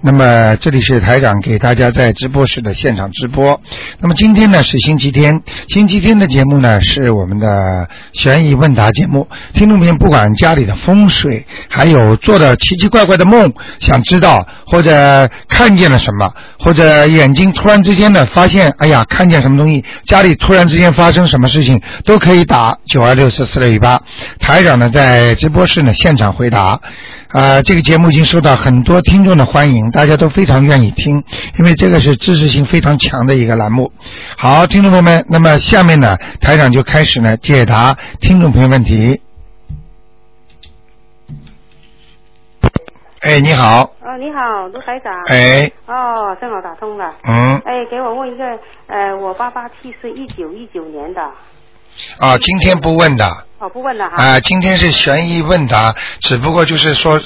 那么这里是台长给大家在直播室的现场直播。那么今天呢是星期天，星期天的节目呢是我们的悬疑问答节目。听众朋友不管家里的风水，还有做的奇奇怪怪的梦，想知道或者看见了什么，或者眼睛突然之间呢发现，哎呀看见什么东西，家里突然之间发生什么事情，都可以打九二六四四六一八。台长呢在直播室呢现场回答。啊，这个节目已经受到很多听众的欢迎，大家都非常愿意听，因为这个是知识性非常强的一个栏目。好，听众朋友们，那么下面呢，台长就开始呢解答听众朋友问题。哎，你好，哦，你好，卢台长。哎，哦，正好打通了。嗯，哎，给我问一个，呃，我爸爸去世一九一九年的，啊，今天不问的。哦，不问了哈。啊，今天是悬疑问答，只不过就是说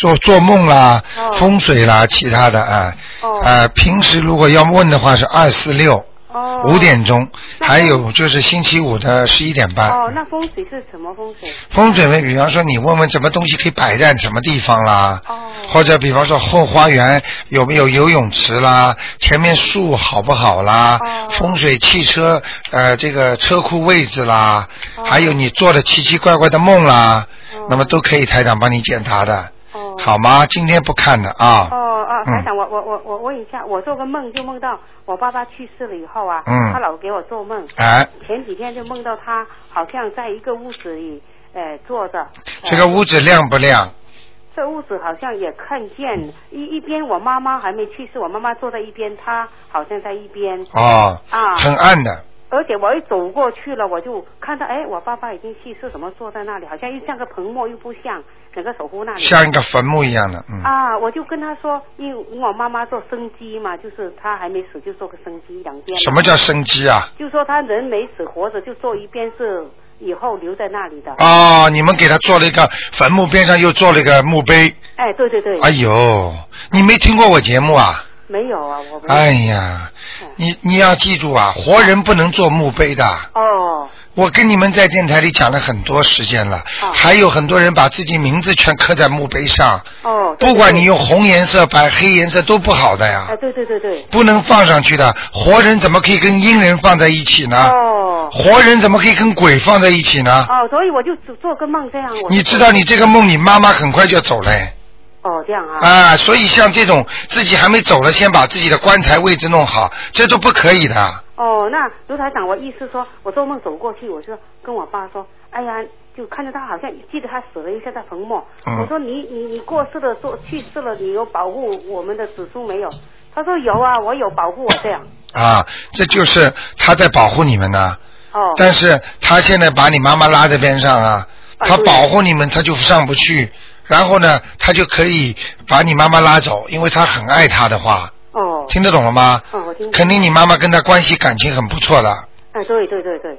做做梦啦、哦风水啦、其他的啊。哦啊，平时如果要问的话是二四六哦。五。点钟，还有就是星期五的十一点半。哦，那风水是什么风水？风水位，比方说你问问什么东西可以摆在什么地方啦，哦。或者比方说后花园有没有游泳池啦，前面树好不好啦，哦风水汽车呃这个车库位置啦，哦还有你做的奇奇怪怪的梦啦，哦那么都可以台长帮你检查的，哦。好吗？今天不看了啊，哦哦，嗯台长，我我我我问一下，我做个梦就梦到我爸爸去世了以后啊，嗯他老给我做梦，哎，前几天就梦到他好像在一个屋子里，呃，坐着。这个屋子亮不亮？这屋子好像也看见一一边，我妈妈还没去世，我妈妈坐在一边，她好像在一边哦，啊。很暗的，而且我一走过去了，我就看到，哎，我爸爸已经去世，怎么坐在那里？好像又像个坟墓，又不像，整个守护那里。像一个坟墓一样的，嗯，啊，我就跟他说，因为我妈妈做生机嘛，就是她还没死就做个生机两边。什么叫生机啊？就说他人没死，活着就做一边是以后留在那里的。哦，你们给他做了一个坟墓边上又做了一个墓碑，哎，对对对。哎呦，你没听过我节目啊？没有啊，我不。哎呀，你你要记住啊，活人不能做墓碑的。哦我跟你们在电台里讲了很多时间了，哦还有很多人把自己名字全刻在墓碑上，哦。对不管你。用红颜色、白黑颜色都不好的呀哎，，对对对对。不能放上去的。活人怎么可以跟阴人放在一起呢？哦。活人怎么可以跟鬼放在一起呢？哦，所以我就做做个梦这样。我你知道你这个梦，你妈妈很快就走嘞。哦，这样啊。啊，所以像这种自己还没走了，先把自己的棺材位置弄好，这都不可以的。哦，那卢台长，我意思说，我做梦走过去，我就跟我爸说，哎呀，就看着他好像记得他死了一下在坟墓。嗯我说你你你过世了，做去世了，你有保护我们的子孙没有？他说有啊，我有保护我这样。啊，这就是他在保护你们呢。哦。但是他现在把你妈妈拉在边上啊，他保护你们，他就上不去。然后呢，他就可以把你妈妈拉走，因为他很爱她的话，哦。听得懂了吗？哦，我听。肯定你妈妈跟他关系感情很不错的。哎，对对对对。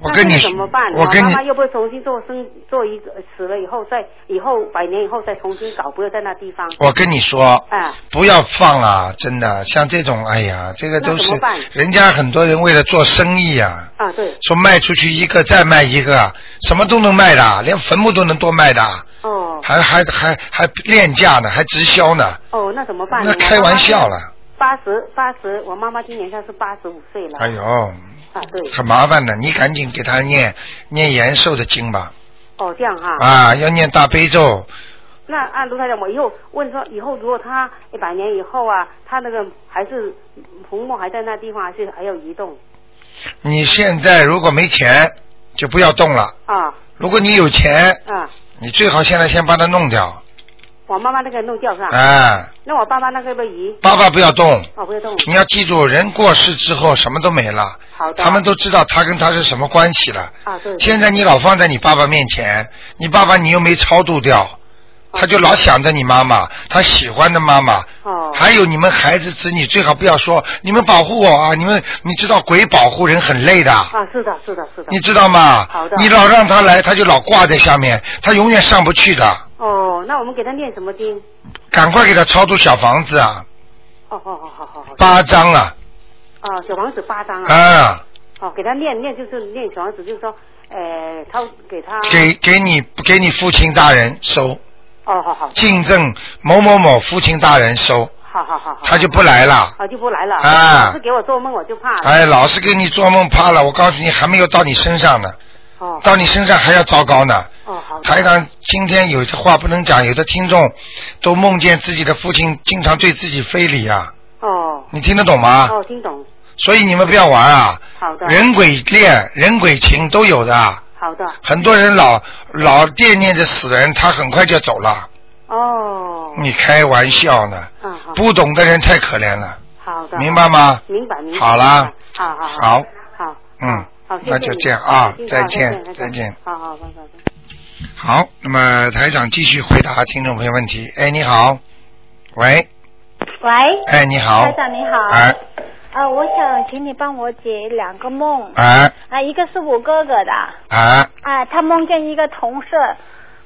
我跟你说？我跟你妈妈要不要重新做生做一个死了以后再以后百年以后再重新搞，不要在那地方。我跟你说，啊。不要放啊，真的，像这种，哎呀，这个都是人家很多人为了做生意啊，啊，对。说卖出去一个再卖一个，什么都能卖的，连坟墓都能多卖的，哦。还还还还廉价呢，还直销呢，哦，那怎么办？那开玩笑了。八十八十，我妈妈今年算是八十五岁了。哎呦，啊，对。很麻烦的，你赶紧给她念念延寿的经吧，哦，这样哈。啊，要念大悲咒，那按卢台长，我以后问说，以后如果他一百年以后啊，他那个还是红木还在那地方，还是还要移动你现在如果没钱就不要动了，啊如果你有钱，啊？你最好现在先把它弄掉，我妈妈那个弄掉是吧？哎，那我爸爸那个要不要移？爸爸不要动。哦，不要动。你要记住，人过世之后什么都没了，好的。他们都知道他跟他是什么关系了。啊，对。现在你老放在你爸爸面前，你爸爸你又没超度掉，他就老想着你妈妈，他喜欢的妈妈。哦还有你们孩子子女最好不要说，你们保护我啊！你们你知道鬼保护人很累的，啊，是的，是的，是的。你知道吗好的？你老让他来，他就老挂在下面，他永远上不去的。哦，那我们给他念什么经？赶快给他超度小房子啊，哦，好好好好好。八张啊，啊，小房子八张啊。啊，哦，给他念念就是念小房子，就是说，呃，他给他。给给你给你父亲大人收，哦，好好。敬赠某某某父亲大人收，好好好好。他就不来了。啊就不来了。啊老是给我做梦我就怕了。哎，老是给你做梦怕了，我告诉你，还没有到你身上呢，哦。到你身上还要糟糕呢。哦，好的。台长今天有些话不能讲，有的听众都梦见自己的父亲经常对自己非礼啊，哦。你听得懂吗？哦，听懂。所以你们不要玩啊，好的。人鬼恋、人鬼情都有的。好的。很多人老老惦念着死人，他很快就走了。哦。你开玩笑呢？嗯好。不懂的人太可怜了。好的。明白吗？明白明白。好啦。好好好。好。嗯。好，谢谢那就这样啊再见再见。好好，拜拜。好，那么台长继续回答听众朋友问题。哎，你好，喂，喂，哎，你好，台长你好。哎，呃，我想请你帮我解两个梦。哎，啊，一个是我哥哥的，哎，啊，他梦见一个同事，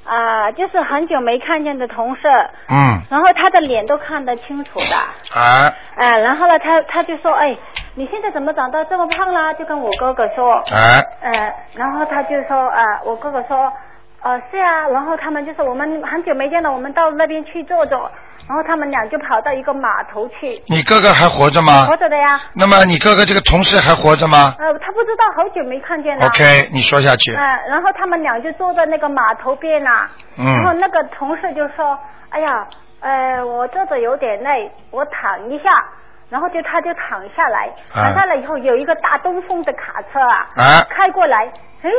啊，就是很久没看见的同事，嗯，然后他的脸都看得清楚的，哎，啊，然后呢，他他就说，哎，你现在怎么长到这么胖啦？就跟我哥哥说，哎，呃，然后他就说，啊，我哥哥说，呃，是啊，然后他们就说我们很久没见了，我们到那边去坐坐，然后他们俩就跑到一个码头去，你哥哥还活着吗活？着的呀，那么你哥哥这个同事还活着吗呃，他不知道好久没看见了。？OK，你说下去。呃、然后他们俩就坐在那个码头边呐、然后嗯，那个同事就说：“哎呀，呃，我坐着有点累，我躺一下。”然后就他就躺下来，啊躺下来以后有一个大东风的卡车啊，啊开过来，哎，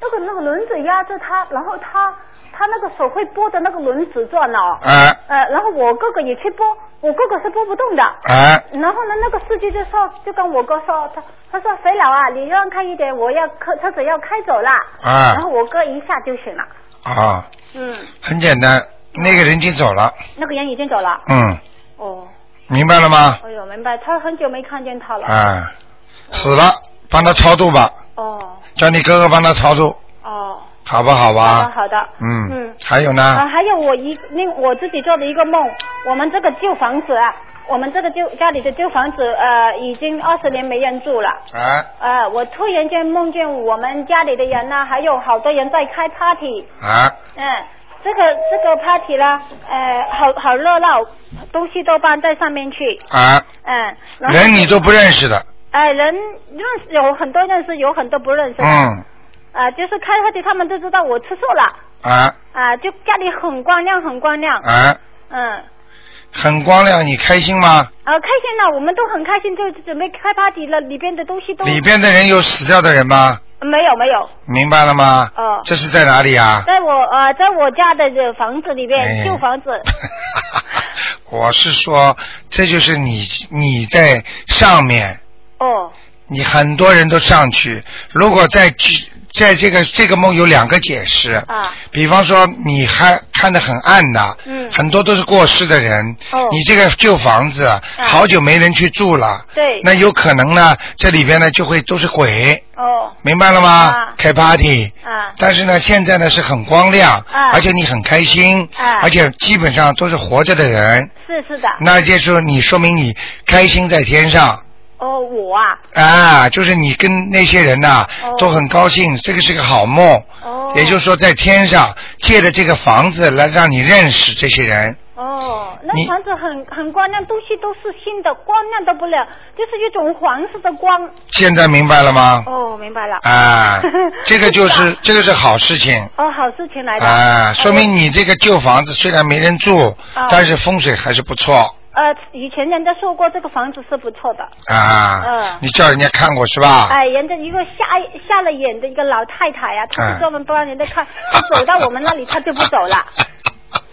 那个那个轮子压着他，然后他他那个手会拨的那个轮子转哦，哎，呃，然后我哥哥也去拨，我哥哥是拨不动的，哎，然后呢，那个司机就说，就跟我哥说，他他说肥佬啊，你让开一点，我要车车子要开走了。啊。然后我哥一下就醒了。啊，嗯，很简单，那个人已经走了。那个人已经走了。嗯，哦，明白了吗？哎呦，明白，他很久没看见他了。啊，死了，帮他超度吧，哦。叫你哥哥帮他超度，哦，好不好好的吧？好的。嗯嗯。还有呢啊，？还有我一那我自己做的一个梦，我们这个旧房子啊，我们这个旧家里的旧房子呃已经二十年没人住了。啊，呃，我突然间梦见我们家里的人呢，还有好多人在开 party，啊，嗯，这个这个 party 呢，呃，好好热闹，东西都搬在上面去，啊，嗯，人你都不认识的，哎、人认识有很多认识，有很多不认识，嗯，啊、就是开 party 他们都知道我吃素了，啊，啊、就家里很光亮很光亮，啊，嗯。很光亮，你开心吗？啊，开心了，我们都很开心，就准备开 party 了，里边的东西都里边的人有死掉的人吗？没有没有，明白了吗？哦这是在哪里啊？在我呃，在我家的这房子里边，哎旧房子，我是说，这就是你你在上面，哦，你很多人都上去。如果在在这个这个梦有两个解释，啊，比方说你还看得很暗的，嗯。很多都是过世的人，哦。你这个旧房子好久没人去住了，对。那有可能呢，这里边呢就会都是鬼，哦，明白了吗？啊。开 party，啊，但是呢，现在呢是很光亮，啊。而且你很开心，啊。而且基本上都是活着的人，是是的，那就是你说明你开心在天上哦，我啊，啊，就是你跟那些人呐、哦都很高兴，这个是个好梦，哦，也就是说在天上借着这个房子来让你认识这些人，哦，那房子很很光亮，东西都是新的，光亮的不了，就是一种黄色的光。现在明白了吗？哦，明白了。啊，这个就是这个是好事情。哦，好事情来的。啊，说明你这个旧房子虽然没人住，哦但是风水还是不错呃，以前人家说过这个房子是不错的。啊。嗯你叫人家看过是吧？哎，人家一个瞎瞎了眼的一个老太太呀、她嗯是专门不让人家看，她走到我们那里她就不走了。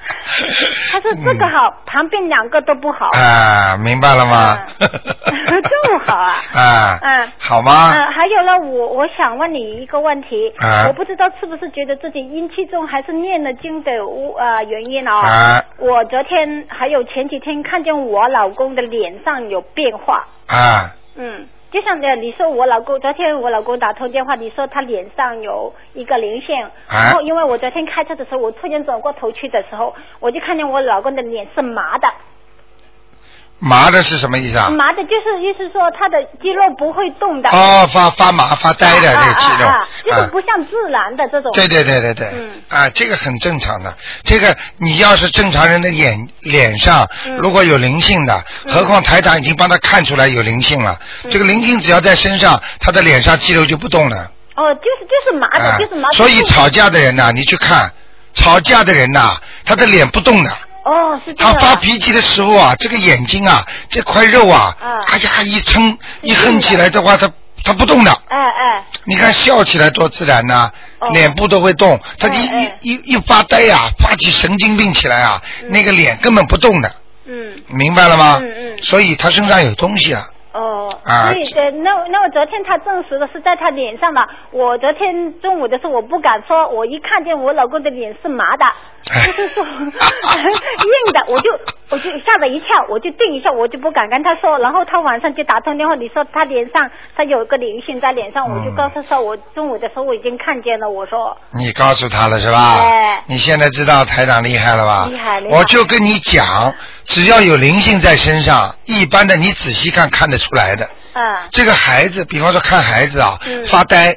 她说这个好，旁边两个都不好。啊，明白了吗？嗯 这么好啊。啊，嗯好吗？嗯，还有呢，我我想问你一个问题，啊我不知道是不是觉得自己阴气重，还是念了经的呃原因哦。啊我昨天还有前几天看见我老公的脸上有变化，啊，嗯，就像这样你说我老公昨天我老公打通电话，你说他脸上有一个灵性，啊然后因为我昨天开车的时候，我突然转过头去的时候，我就看见我老公的脸是麻的，麻的是什么意思啊？麻的就是意思说他的肌肉不会动的。哦，发发麻发呆的啊这个肌肉，啊啊，就是啊不像自然的这种。对对对对对，嗯啊，这个很正常的。这个你要是正常人的眼脸上嗯如果有灵性的，何况台长已经帮他看出来有灵性了，嗯这个灵性只要在身上，他的脸上肌肉就不动了。哦，就是就是麻的，啊就是麻的。所以吵架的人呐、你去看，吵架的人呐、他的脸不动的。哦是这他样啊。发脾气的时候啊，这个眼睛啊，这块肉啊，啊哎呀一撑一是横起来的话，他他不动的。哎哎，你看笑起来多自然呐、哦脸部都会动。他一一一发呆呀、发起神经病起来啊，那个脸根本不动的，嗯。明白了吗？嗯嗯所以他身上有东西啊。哦，啊所以呃，那那我昨天他证实的是在他脸上嘛。我昨天中午的时候我不敢说，我一看见我老公的脸是麻的，就是说 硬的，我就我就吓了一跳，我就定一下，我就不敢跟他说。然后他晚上就打通电话，你说他脸上他有个灵性在脸上，我就嗯告诉他说，我中午的时候我已经看见了，我说你告诉他了是吧？哎你现在知道台长厉害了吧？厉害厉害我就跟你讲，只要有灵性在身上，一般的你仔细看看得出来的。嗯。这个孩子，比方说看孩子啊，嗯。发呆、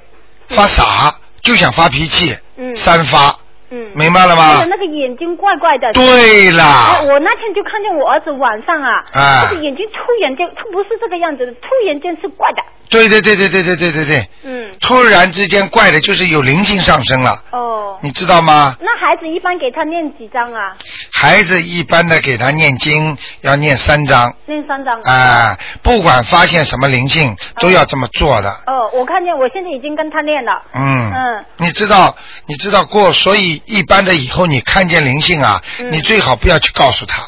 发傻，就想发脾气，嗯。三发，嗯，明白了还吗有？那个眼睛怪怪的。对啦哎，，我那天就看见我儿子晚上啊，啊这个眼睛突然间，他不是这个样子的，突然间是怪的。对对对对对对对对对，嗯，突然之间怪的就是有灵性上升了，哦，你知道吗？那孩子一般给他念几张啊？孩子一般的给他念经要念三章，念三张。啊、不管发现什么灵性都要这么做的。哦，我看见，我现在已经跟他念了。嗯，嗯你知道，你知道过，所以一般的以后你看见灵性啊，嗯。你最好不要去告诉他。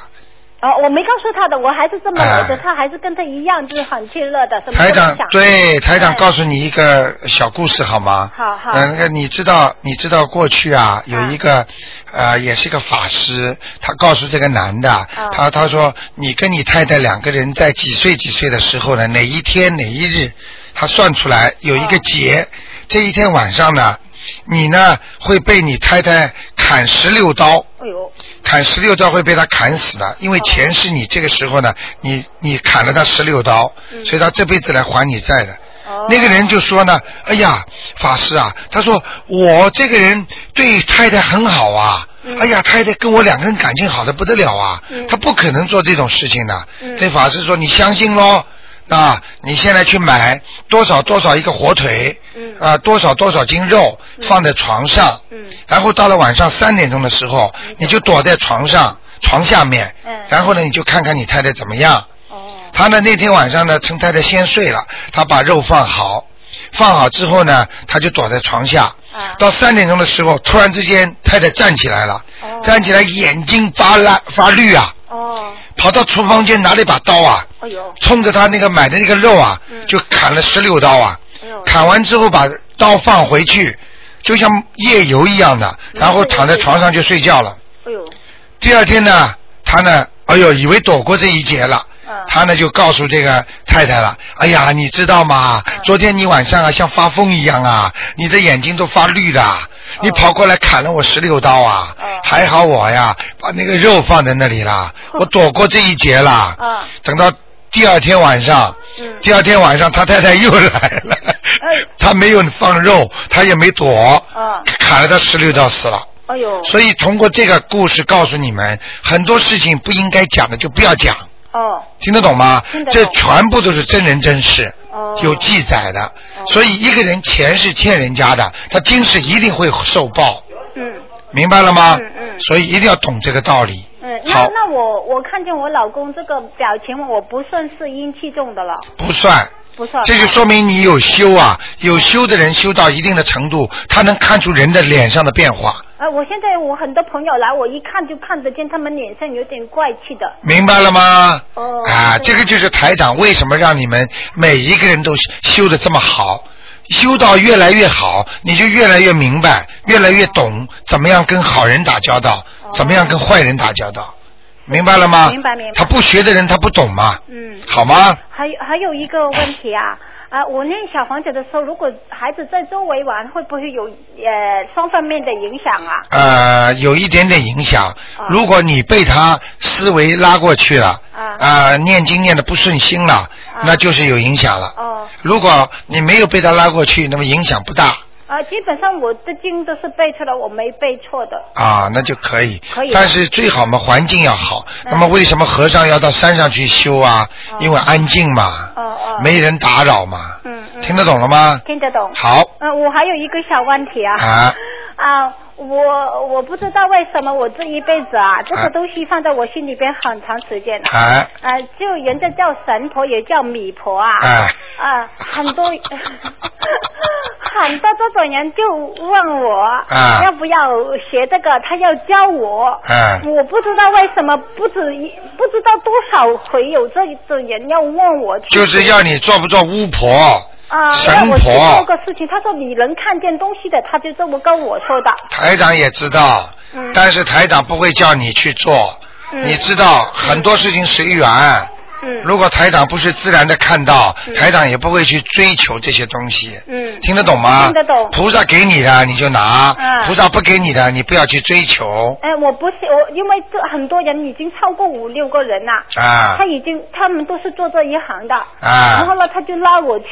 哦，我没告诉他的，我还是这么的，他还是跟他一样，就是很快乐的，台长。对台长哎告诉你一个小故事好吗？好好。嗯，那个你知道你知道过去啊有一个呃也是个法师，他告诉这个男的，他他说你跟你太太两个人在几岁几岁的时候呢，哪一天哪一日，他算出来有一个节，这一天晚上呢，你呢会被你太太砍十六刀。哎呦，砍十六刀会被他砍死的，因为钱是你这个时候呢，你你砍了他十六刀，嗯所以他这辈子来还你债的。哦那个人就说呢，哎呀，法师啊，他说我这个人对太太很好啊，嗯哎呀，太太跟我两个人感情好的不得了啊，嗯他不可能做这种事情的。嗯这法师说你相信喽。啊，你现在去买多少多少一个火腿，嗯。啊，多少多少斤肉嗯。放在床上，嗯。然后到了晚上三点钟的时候，你就躲在床上床下面，嗯。然后呢，你就看看你太太怎么样。哦，他呢那天晚上呢，趁太太先睡了，他把肉放好，放好之后呢，他就躲在床下。啊。到三点钟的时候，突然之间太太站起来了，哦。站起来眼睛发蓝发绿啊，哦，跑到厨房间拿了一把刀啊，哎呦，冲着他那个买的那个肉啊，嗯就砍了十六刀啊。哎，砍完之后把刀放回去，就像夜游一样的，嗯然后躺在床上就睡觉了。哎呦，第二天呢，他呢，哎呦，以为躲过这一劫了。嗯他呢就告诉这个太太了，哎呀，你知道吗？嗯昨天你晚上啊像发疯一样啊，你的眼睛都发绿的，你跑过来砍了我十六刀啊，哦还好我呀把那个肉放在那里了，我躲过这一劫了。嗯等到第二天晚上，嗯。第二天晚上他太太又来了，哎。他没有放肉，他也没躲，啊。砍了他十六刀死了。哎呦，所以通过这个故事告诉你们，很多事情不应该讲的就不要讲，哦，听得懂吗？这全部都是真人真事，哦。有记载的。哦。所以一个人钱是欠人家的，他今世一定会受报，嗯。明白了吗？嗯嗯。所以一定要懂这个道理。嗯，那，那我我看见我老公这个表情，我不算是阴气重的了，不算。不算。这就说明你有修啊，有修的人修到一定的程度，他能看出人的脸上的变化，呃，我现在我很多朋友来，我一看就看得见他们脸上有点怪气的。明白了吗？哦啊，这个就是台长为什么让你们每一个人都修的这么好，修到越来越好，你就越来越明白，越来越懂怎么样跟好人打交道，怎么样跟坏人打交道，明白了吗？明白明白他不学的人他不懂嘛，嗯，好吗？还有还有一个问题啊。啊，我念小房子的时候，如果孩子在周围玩，会不会有呃双方面的影响啊？呃，有一点点影响。啊如果你被他思维拉过去了，啊呃念经念的不顺心了，那就是有影响了。哦，如果你没有被他拉过去，那么影响不大啊，基本上我的经都是背出来，我没背错的。啊，那就可以。可以但是最好嘛，环境要好。嗯那么为什么和尚要到山上去修啊？哦因为安静嘛，哦哦，没人打扰嘛。嗯嗯，听得懂了吗？听得懂。好嗯、我还有一个小问题啊。啊 啊，我我不知道为什么我这一辈子啊，这啊个东西放在我心里边很长时间了。哎啊，就人家叫神婆，也叫米婆啊。哎啊，很多 很多这种人就问我，啊要不要学这个？他要教我。哎我不知道为什么，不止一不知道多少回有这种人要问我。就是要你做不做巫婆？啊，神让我做个事情。他说你能看见东西的，他就这么跟我说的。台长也知道，嗯但是台长不会叫你去做。嗯你知道很多事情随缘。嗯如果台长不是自然的看到，嗯台长也不会去追求这些东西。嗯听得懂吗？听得懂菩萨给你的你就拿，嗯菩萨不给你的你不要去追求哎，我不是我，因为这很多人已经超过五六个人了。啊他已经，他们都是做这一行的。啊然后呢，他就拉我去。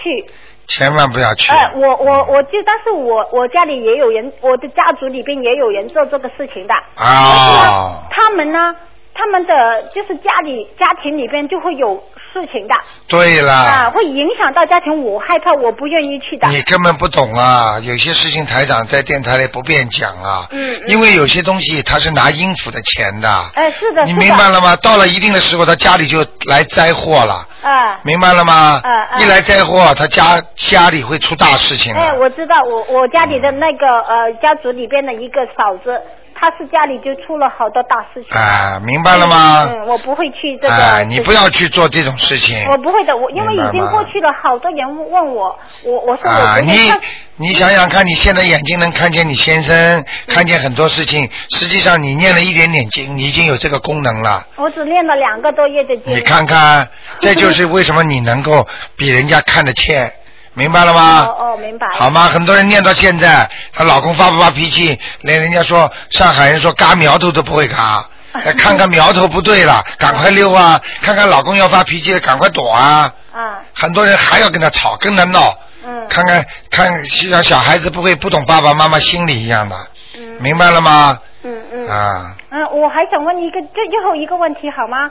千万不要去。哎，我我我就，但是我我家里也有人，我的家族里边也有人做这个事情的。啊，他们呢，他们的就是家里家庭里边就会有事情的对了。啊，会影响到家庭，我害怕，我不愿意去的。你根本不懂啊！有些事情台长在电台里不便讲啊，嗯嗯因为有些东西他是拿应府的钱的，哎，是的，你。明白了吗？到了一定的时候，他家里就来灾祸了，啊。明白了吗？嗯嗯一来灾祸，他家家里会出大事情哎，我知道，我我家里的那个呃家族里边的一个嫂子，她是家里就出了好多大事情。啊，明白了吗？嗯，我不会去这个。哎，你不要去做这种事情。我不会的，我因为已经过去了，好多人问我，我我说我啊，你你想想看，你现在眼睛能看见你先生，看见很多事情，实际上你念了一点点经，你已经有这个功能了。我只念了两个多月的经。你看看，这就是为什么你能够比人家看得见，明白了吗？哦哦，明白。好吗？很多人念到现在，她老公发不发脾气，连人家说上海人说嘎苗头都不会嘎。哎看看苗头不对了，赶快溜啊！看看老公要发脾气了，赶快躲啊！啊，很多人还要跟他吵，跟他闹，嗯。看看看，像小孩子不会不懂爸爸妈妈心理一样的，嗯明白了吗？嗯嗯。啊，嗯，我还想问一个最最后一个问题好吗？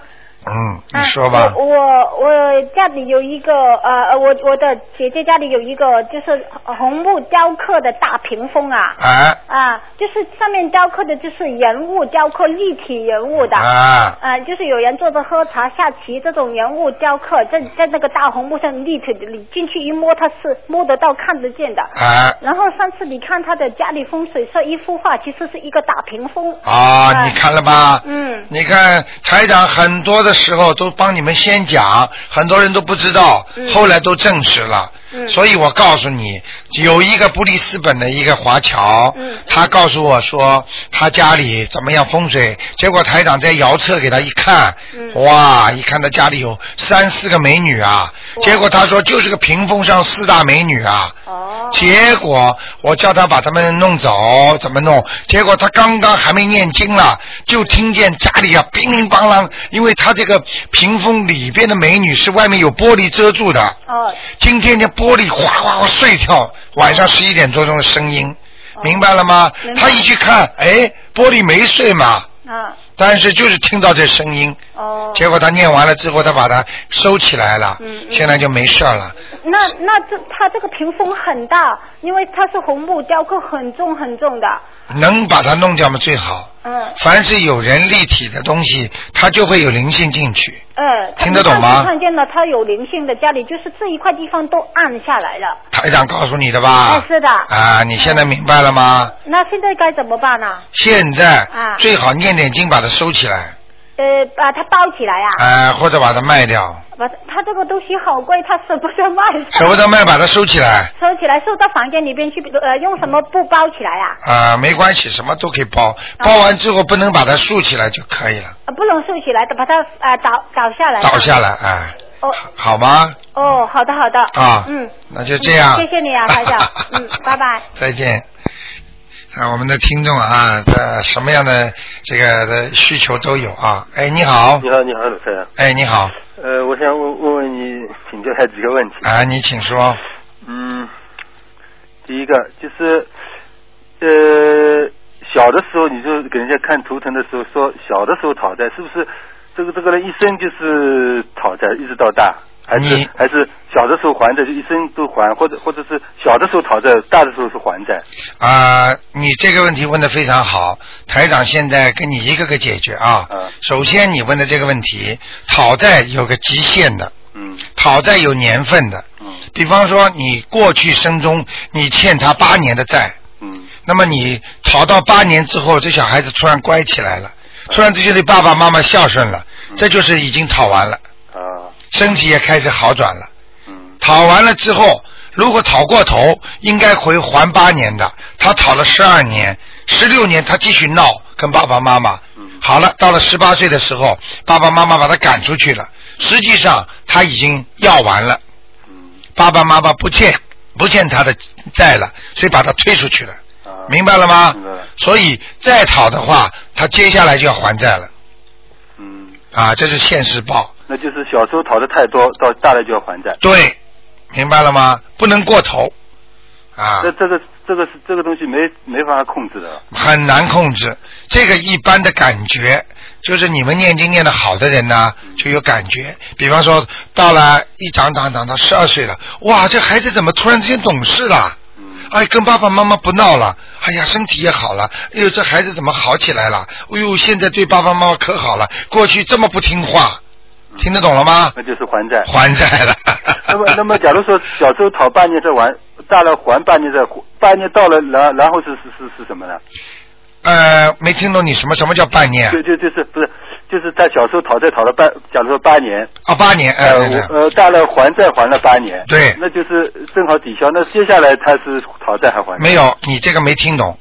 嗯，你说吧啊。我我我家里有一个呃，我我的姐姐家里有一个就是红木雕刻的大屏风啊。啊啊，就是上面雕刻的就是人物雕刻立体人物的。啊啊，就是有人坐着喝茶下棋这种人物雕刻，在在那个大红木上立体的，你进去一摸，它是摸得到、看得见的。啊然后上次你看他的家里风水设一幅画，其实是一个大屏风。啊，哎你看了吧？嗯你看台长很多的时候都帮你们先讲，很多人都不知道，嗯后来都证实了。嗯所以我告诉你，有一个布里斯本的一个华侨，嗯他告诉我说他家里怎么样风水，结果台长在遥测给他一看，嗯哇，一看他家里有三四个美女啊，结果他说就是个屏风上四大美女啊。哦。结果我叫他把他们弄走，怎么弄？结果他刚刚还没念经了，就听见家里啊乒铃乓啷，因为他这个屏风里边的美女是外面有玻璃遮住的，哦。今天的玻璃哗哗哗碎掉，晚上十一点多钟的声音，明白了吗他一去看，哎，玻璃没碎嘛，啊。但是就是听到这声音，哦。结果他念完了之后，他把它收起来了，嗯嗯现在就没事儿了。那那这他这个屏风很大，因为它是红木雕刻，很重很重的。能把它弄掉吗？最好。嗯。凡是有人立体的东西，它就会有灵性进去。嗯，听得懂吗看见了，它有灵性的家里，就是这一块地方都暗下来了。台长告诉你的吧？哎，是的。啊，你现在明白了吗？那现在该怎么办呢？现在啊最好念点经，把它收起来，呃，把它包起来啊。啊，或者把它卖掉，把它它这个东西好贵，他舍不得卖。舍不得卖把它收起来。收起来，收到房间里边去，呃，用什么布包起来啊？啊，没关系，什么都可以包，包完之后不能把它竖起来就可以了，呃，不能竖起来的，把它呃倒倒下来。倒下来，哎，哦好吗？哦，好的好的。啊，嗯，那就这样。谢谢你啊，台长。嗯，拜拜。再见。啊，我们的听众啊，这什么样的这个的需求都有啊。哎，你好，你好，你好，鲁台长。哎，你好，呃，我想问问问你，请教他几个问题。啊，你请说。嗯，第一个就是，呃，小的时候你就给人家看图腾的时候说，小的时候讨债是不是这个这个人一生就是讨债一直到大，还是你还是小的时候还债就一生都还，或者或者是小的时候讨债，大的时候是还债？啊，你这个问题问的非常好，台长现在跟你一个个解决啊。嗯首先，你问的这个问题，讨债有个极限的，嗯讨债有年份的。嗯比方说，你过去生中你欠他八年的债，嗯那么你讨到八年之后，这小孩子突然乖起来了，突然之间对爸爸妈妈孝顺了，这就是已经讨完了，啊身体也开始好转了。嗯。讨完了之后，如果讨过头，应该回还八年的，他讨了十二年、十六年，他继续闹，跟爸爸妈妈。嗯。好了，到了十八岁的时候，爸爸妈妈把他赶出去了，实际上他已经要完了，嗯。爸爸妈妈不欠不欠他的债了，所以把他推出去了，啊明白了吗？所以再讨的话，他接下来就要还债了。嗯，啊，这是现世报。那就是小时候讨的太多，到大了就要还债。对，明白了吗？不能过头啊。这这个这个是这个东西没没法控制的。很难控制。这个一般的感觉，就是你们念经念的好的人呢，就有感觉。比方说，到了一长长长到十二岁了，哇，这孩子怎么突然之间懂事了？嗯哎，跟爸爸妈妈不闹了，哎呀，身体也好了，哎呦，这孩子怎么好起来了？哎呦，现在对爸爸妈妈可好了，过去这么不听话，听得懂了吗？那就是还债。还债了。那 么那么，假如说小时候讨半年再还，大了还半年再还，半年到了，然然后是是是是什么呢？呃，没听懂你什么什么叫半年？就就就是不是就是在小时候讨债讨了半，假如说八年，啊，八年，哎、呃呃大了还债还了八年，对那就是正好抵消。那接下来他是讨债还还债？没有，你这个没听懂。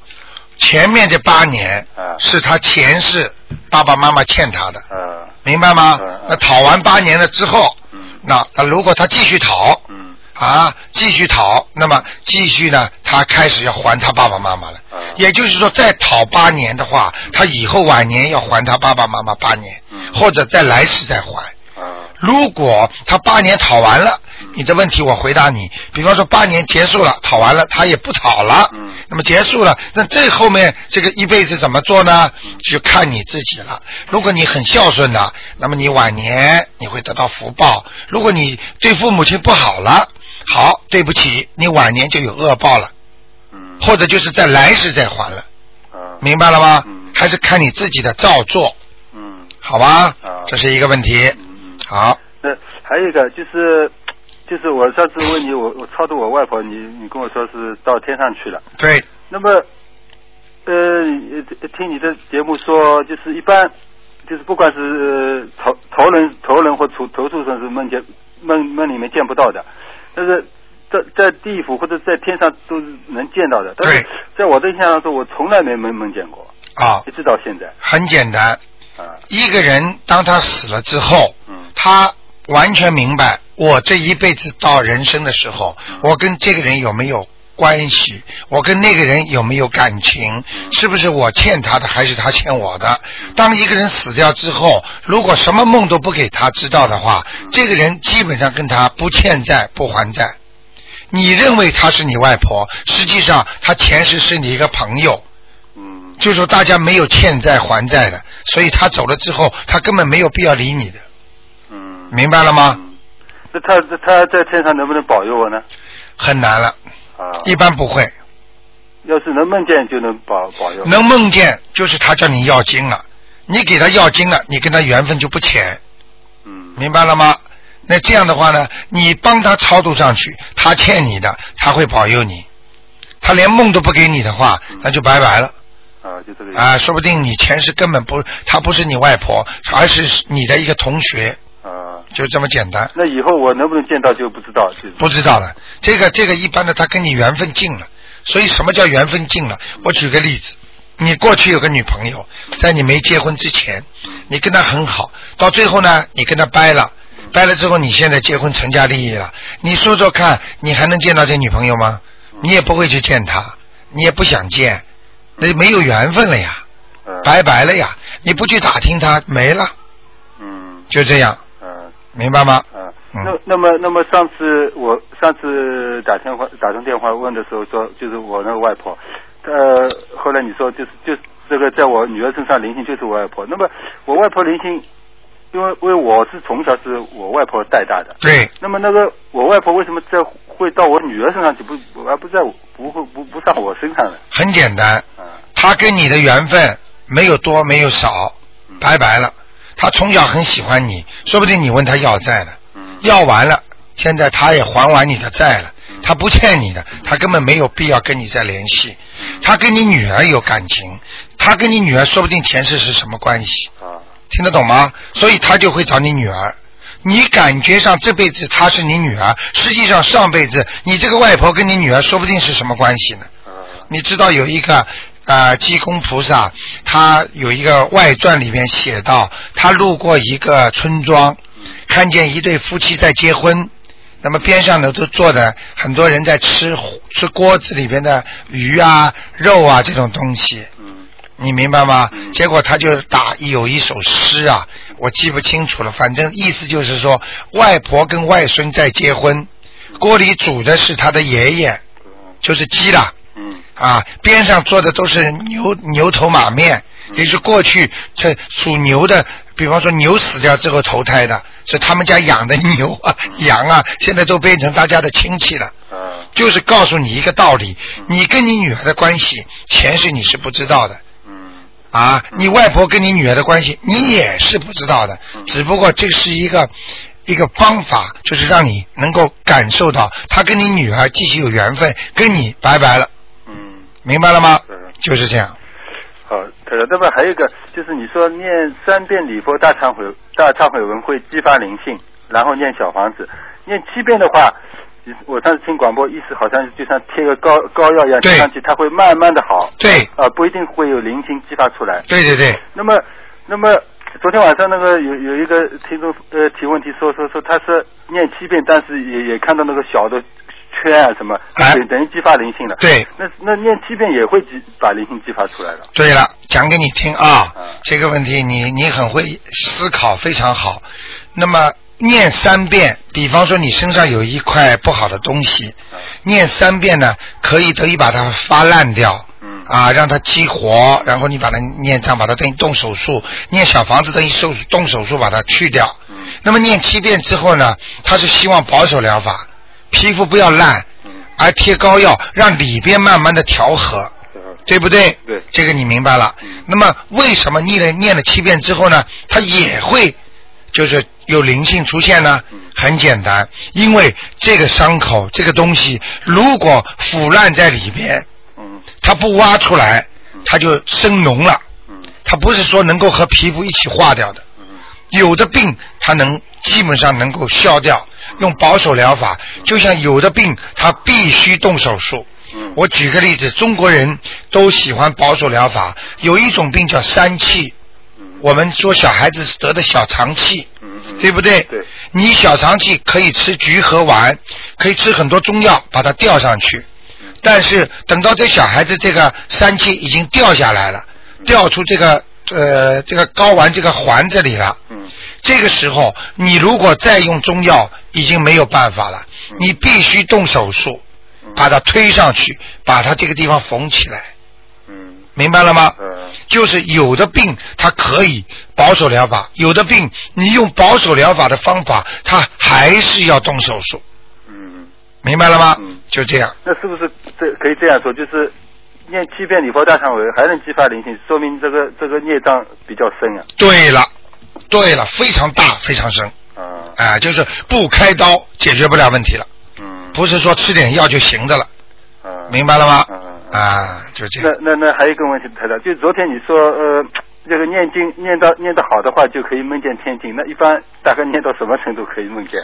前面这八年啊是他前世爸爸妈妈欠他的，呃明白吗？那讨完八年了之后，嗯那那如果他继续讨嗯啊，继续讨，那么继续呢，他开始要还他爸爸妈妈了。嗯也就是说，再讨八年的话，他以后晚年要还他爸爸妈妈八年，嗯或者在来世再还。啊如果他八年讨完了，你的问题我回答你，比方说八年结束了，讨完了，他也不讨了，嗯。那么结束了，那这后面这个一辈子怎么做呢？就看你自己了。如果你很孝顺的，那么你晚年你会得到福报；如果你对父母亲不好了，好，对不起，你晚年就有恶报了，嗯。或者就是在来世再还了，啊。明白了吗？嗯？还是看你自己的造作，嗯。好吧啊？这是一个问题。好，那还有一个就是，就是我上次问你，我我超度我外婆，你你跟我说是到天上去了。对。那么，呃，呃听你的节目说，就是一般，就是不管是呃头头人头人或头头畜生是梦见梦梦里面见不到的，但是在在地府或者在天上都是能见到的。但是对在我的印象当中，我从来没梦梦见过，啊一，直到现在很简单，啊，一个人当他死了之后，嗯他完全明白，我这一辈子到人生的时候，嗯我跟这个人有没有关系，我跟那个人有没有感情，嗯是不是我欠他的，还是他欠我的？当一个人死掉之后，如果什么梦都不给他知道的话，嗯这个人基本上跟他不欠债不还债。你认为他是你外婆，实际上他前世是你一个朋友，嗯就说大家没有欠债还债的，所以他走了之后，他根本没有必要理你的，嗯，明白了吗？嗯那他他在天上能不能保佑我呢？很难了，啊，一般不会。要是能梦见就能保保佑。能梦见就是他叫你要经了，你给他要经了，你跟他缘分就不浅，嗯明白了吗？那这样的话呢，你帮他超度上去，他欠你的，他会保佑你。他连梦都不给你的话，那就拜拜了啊，就这个啊！说不定你前世根本不，她不是你外婆，而是你的一个同学，啊。就这么简单。那以后我能不能见到就不知道，就是不知道了，这个这个一般的，他跟你缘分尽了。所以什么叫缘分尽了？我举个例子，你过去有个女朋友，在你没结婚之前，你跟她很好，到最后呢，你跟她掰了，掰了之后，你现在结婚成家立业了，你说说看，你还能见到这女朋友吗？你也不会去见她，你也不想见，那没有缘分了呀，嗯拜拜了呀，你不去打听他，没了，嗯就这样，嗯明白吗？嗯。嗯那那么那么上次我上次打电话打通电话问的时候说，就是我那个外婆，呃，后来你说就是就是这个在我女儿身上灵性就是我外婆。那么我外婆灵性，因为因为我是从小是我外婆带大的，对，那么那个我外婆为什么在会到我女儿身上去不而不在我不会不不上我身上呢？很简单，啊他跟你的缘分没有多没有少，拜拜了。她从小很喜欢你，说不定你问她要债了，嗯。要完了，现在她也还完你的债了，他不欠你的，他根本没有必要跟你再联系。他跟你女儿有感情，他跟你女儿说不定前世是什么关系，啊听得懂吗？所以他就会找你女儿。你感觉上这辈子她是你女儿，实际上上辈子你这个外婆跟你女儿说不定是什么关系呢？啊你知道有一个呃济公菩萨，他有一个外传里面写到，他路过一个村庄，看见一对夫妻在结婚，那么边上呢都坐着很多人在吃吃锅子里边的鱼啊、肉啊这种东西，嗯你明白吗？嗯结果他就打有一首诗啊，我记不清楚了，反正意思就是说，外婆跟外孙在结婚，锅里煮的是他的爷爷，就是鸡啦。嗯啊，边上坐的都是牛牛头马面，也就是过去这属牛的，比方说牛死掉之后投胎的，是他们家养的牛啊、羊啊，现在都变成大家的亲戚了。啊就是告诉你一个道理，你跟你女儿的关系，前世你是不知道的嗯啊，你外婆跟你女儿的关系，你也是不知道的，只不过这是一个一个方法，就是让你能够感受到她跟你女儿继续有缘分，跟你拜拜了。嗯。明白了吗嗯？就是这样。好，可那么还有一个就是你说念三遍礼佛大忏悔大忏悔文会激发灵性，然后念小房子，念七遍的话，我上次听广播意思好像就像贴个膏膏药一样贴上去，它会慢慢的好。对啊、不一定会有灵性激发出来。对对对，那么，那么昨天晚上那个有有一个听众呃提问题说说说他是念七遍，但是也也看到那个小的圈啊什么，哎等等于激发灵性了。对那那念七遍也会激把灵性激发出来了。对了，讲给你听啊嗯，这个问题你你很会思考，非常好。那么念三遍，比方说你身上有一块不好的东西，念三遍呢，可以等于把它发烂掉。嗯啊，让它激活，然后你把它念上，把它等于动手术，念小房子等于手动手术把它去掉。嗯那么念七遍之后呢，他是希望保守疗法，皮肤不要烂，嗯而贴膏药让里边慢慢的调和，对不对？对这个你明白了。嗯那么为什么念了念了七遍之后呢，它也会就是有灵性出现呢？嗯很简单，因为这个伤口这个东西如果腐烂在里边，嗯它不挖出来，它就生脓了。嗯它不是说能够和皮肤一起化掉的。嗯有的病它能基本上能够消掉，用保守疗法，就像有的病它必须动手术。嗯我举个例子，中国人都喜欢保守疗法，有一种病叫疝气，我们说小孩子得的小肠气，对不对？对。你小肠气可以吃菊和丸，可以吃很多中药把它吊上去，但是等到这小孩子这个三气已经掉下来了，掉出这个呃这个睾丸这个环这里了。嗯。这个时候，你如果再用中药，已经没有办法了，你必须动手术，把它推上去，把它这个地方缝起来，嗯明白了吗？嗯就是有的病它可以保守疗法，有的病你用保守疗法的方法，它还是要动手术，嗯，明白了吗？嗯就这样。那是不是这可以这样说？就是念七遍礼佛大忏悔还能激发灵性，说明这个这个孽障比较深啊。对了，对了，非常大，非常深，啊啊、就是不开刀解决不了问题了，嗯不是说吃点药就行的了，嗯，明白了吗？嗯嗯啊，就这那样。那那那还有一个问题，台长，就昨天你说呃，这个念经念到念得好的话，就可以梦见天庭。那一般大概念到什么程度可以梦见？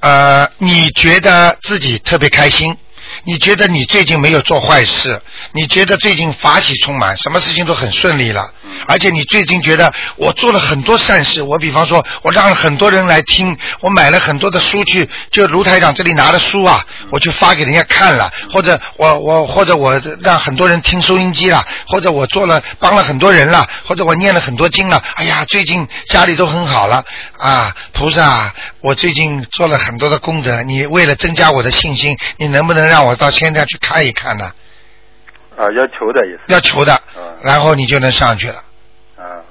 呃，你觉得自己特别开心，你觉得你最近没有做坏事，你觉得最近法喜充满，什么事情都很顺利了，而且你最近觉得我做了很多善事，我比方说，我让很多人来听，我买了很多的书去，就卢台长这里拿的书啊，我去发给人家看了，或者我我或者我让很多人听收音机了，或者我做了帮了很多人了，或者我念了很多经了，哎呀，最近家里都很好了啊，菩萨，我最近做了很多的功德，你为了增加我的信心，你能不能让我到现在去看一看呢？啊，要求的也是。要求的嗯，然后你就能上去了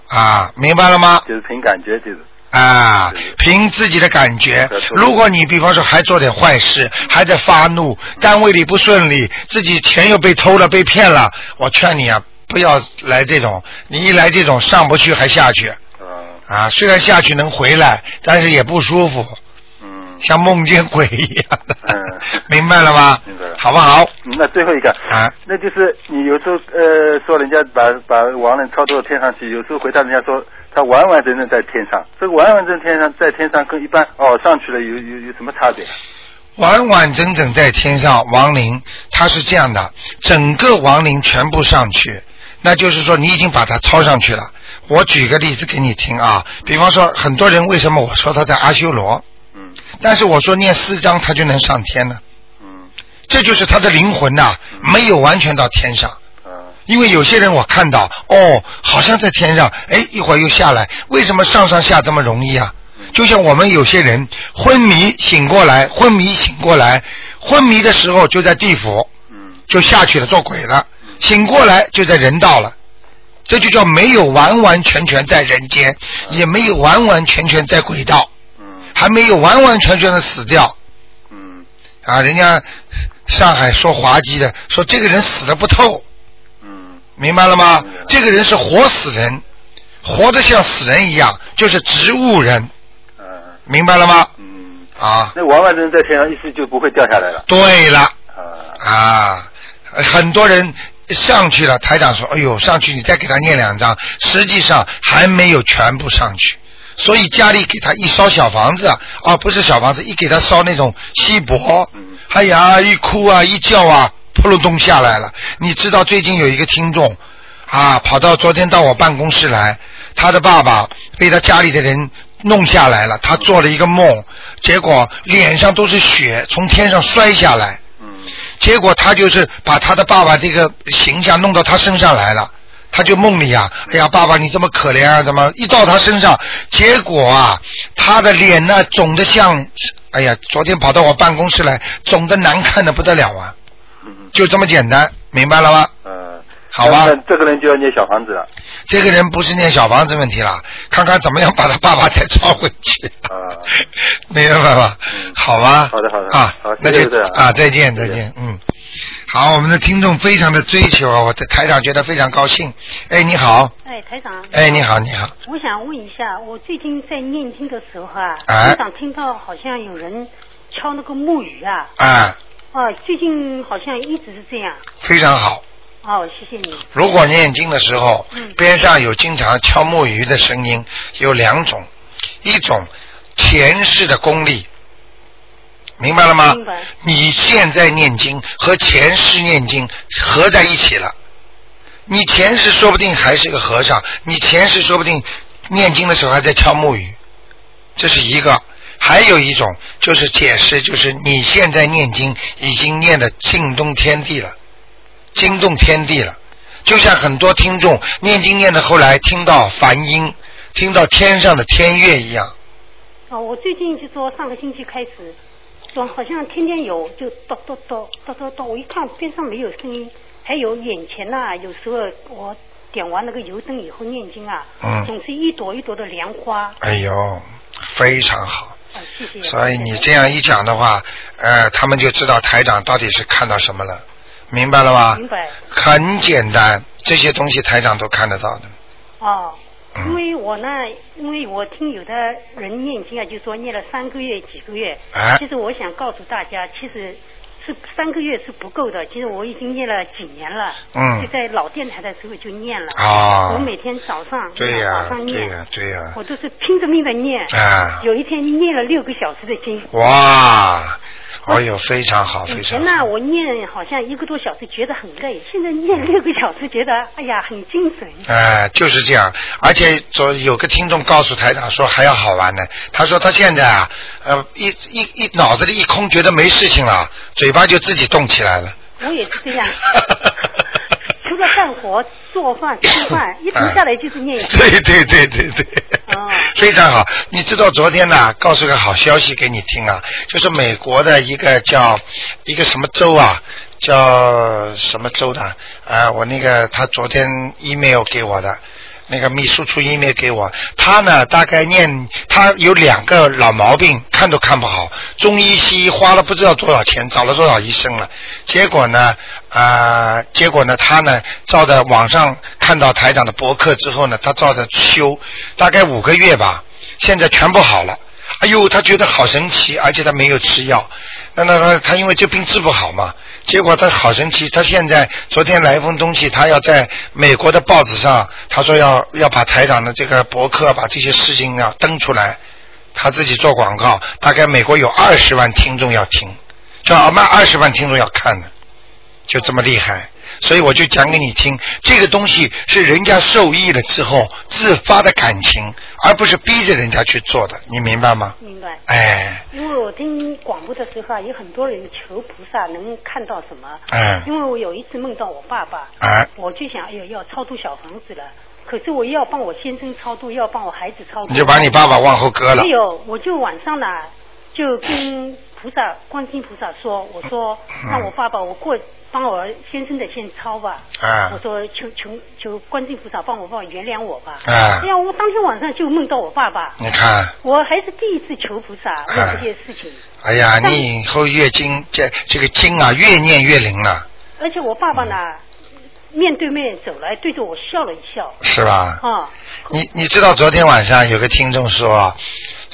啊，啊，明白了吗？就是凭感觉，就是啊，凭自己的感觉如果你比方说还做点坏事，还在发怒，单位里不顺利，自己钱又被偷了、被骗了，我劝你啊，不要来这种。你一来这种，上不去还下去啊啊。虽然下去能回来，但是也不舒服，嗯像梦见鬼一样的。嗯 明白了吗？明白了好不好？嗯那最后一个啊，那就是你有时候呃说人家把把亡人超度到天上去，有时候回答人家说他完完整整在天上，这个完完整整天上在天上跟一般哦上去了有有有什么差别？完完整整在天上，亡灵他是这样的，整个亡灵全部上去，那就是说你已经把它抄上去了。我举个例子给你听啊，比方说很多人为什么我说他在阿修罗，嗯但是我说念四章他就能上天呢？嗯。这就是他的灵魂呐、没有完全到天上。啊因为有些人我看到，哦，好像在天上，哎，一会儿又下来，为什么上上下这么容易啊？就像我们有些人昏迷醒过来，昏迷醒过来，昏迷的时候就在地府，嗯。就下去了做鬼了，醒过来就在人道了，这就叫没有完完全全在人间，也没有完完全全在鬼道，嗯还没有完完全全的死掉。嗯。啊！人家上海说滑稽的，说这个人死的不透。嗯。明白了吗？这个人是活死人，活得像死人一样，就是植物人，嗯。明白了吗？嗯，啊，那完完整整在天上，意思就不会掉下来了。对了。啊。啊，很多人上去了，台长说：“哎呦，上去你再给他念两张。”实际上还没有全部上去，所以家里给他一烧小房子，啊，不是小房子，一给他烧那种锡箔嗯，哎呀，一哭啊，一叫啊，扑噜咚下来了。你知道最近有一个听众啊，跑到昨天到我办公室来，他的爸爸被他家里的人弄下来了，他做了一个梦，结果脸上都是血，从天上摔下来。嗯结果他就是把他的爸爸这个形象弄到他身上来了，他就梦里啊，哎呀，爸爸你这么可怜啊，怎么一到他身上，结果啊，他的脸呢肿的像，哎呀，昨天跑到我办公室来，肿的难看的不得了啊，嗯就这么简单，明白了吗？呃，好吧这个人就要念小房子了这个人不是念小房子问题了，看看怎么样把他爸爸再抓回去。啊。明白吧嗯？好吧。好的好的啊好，那就谢谢啊，再见再见，嗯。好，我们的听众非常的追求啊，我的台长觉得非常高兴。哎，你好，哎，台长。哎，你好，你好，我想问一下，我最近在念经的时候啊，哎经常听到好像有人敲那个木鱼啊，啊，哦，最近好像一直是这样。非常好。哦，谢谢你。如果念经的时候，嗯边上有经常敲木鱼的声音，有两种，一种前世的功力，明白了吗？明白你现在念经和前世念经合在一起了，你前世说不定还是个和尚，你前世说不定念经的时候还在敲木鱼，这是一个。还有一种就是解释，就是你现在念经已经念的惊动天地了。惊动天地了。就像很多听众念经念的后来听到梵音，听到天上的天乐一样。哦，我最近就说上个星期开始，说好像天天有，就咚咚咚咚咚咚，我一看边上没有声音，还有眼前呐、有时候我点完那个油灯以后念经啊，嗯总是一朵一朵的莲花，哎呦，非常好。啊，谢谢。所以你这样一讲的话，呃，他们就知道台长到底是看到什么了，明白了吧？明白很简单，这些东西台长都看得到的。哦。嗯因为我呢，因为我听有的人念经啊，就说念了三个月、几个月。哎其实我想告诉大家，其实是三个月是不够的。其实我已经念了几年了。嗯就在老电台的时候就念了。啊我每天早上、对呀早上念。对呀对呀我都是拼着命的念。啊有一天念了六个小时的经。哇，哎呦，非常好，非常以前呢，我念好像一个多小时觉得很累，现在念六个小时觉得哎呀很精神。哎、就是这样，而且昨有个听众告诉台长说还要好玩呢。他说他现在啊，呃，一一一脑子里一空，觉得没事情了，嘴巴就自己动起来了。我也是这样，除了干活、做饭、吃饭，一停下来就是念经。对对对对对，哦非常好。你知道昨天呢，告诉个好消息给你听啊，就是美国的一个叫一个什么州啊，叫什么州的？啊，我那个他昨天 email 给我的。那个秘书出音乐给我，他呢大概念他有两个老毛病，看都看不好，中医西医花了不知道多少钱，找了多少医生了，结果呢，啊、结果呢，他呢照着网上看到台长的博客之后呢，他照着修，大概五个月吧，现在全部好了。哎呦，他觉得好神奇，而且他没有吃药。那那他他因为这病治不好嘛，结果他好神奇，他现在昨天来一封东西，他要在美国的报纸上，他说要要把台长的这个博客把这些事情要登出来，他自己做广告，大概美国有二十万听众要听，叫啊，卖二十万听众要看的，就这么厉害。所以我就讲给你听，这个东西是人家受益了之后自发的感情，而不是逼着人家去做的，你明白吗？明白。哎，因为我听广播的时候啊，有很多人求菩萨能看到什么。嗯因为我有一次梦到我爸爸，哎我就想，哎呦，要超度小房子了。可是我又要帮我先生超度，又要帮我孩子超度。你就把你爸爸往后搁了没。有，我就晚上呢，就跟菩萨、观世音菩萨说，我说嗯让我爸爸，我过帮我先生的先抄吧。啊我说求求求观世音菩萨帮我帮我原谅我吧。啊哎呀，我当天晚上就梦到我爸爸。你看，我还是第一次求菩萨问这件事情，哎呀，你以后越经这这个经啊，越念越灵了，而且我爸爸呢，面对面走来，对着我笑了一笑。是吧？啊，你你知道昨天晚上有个听众说，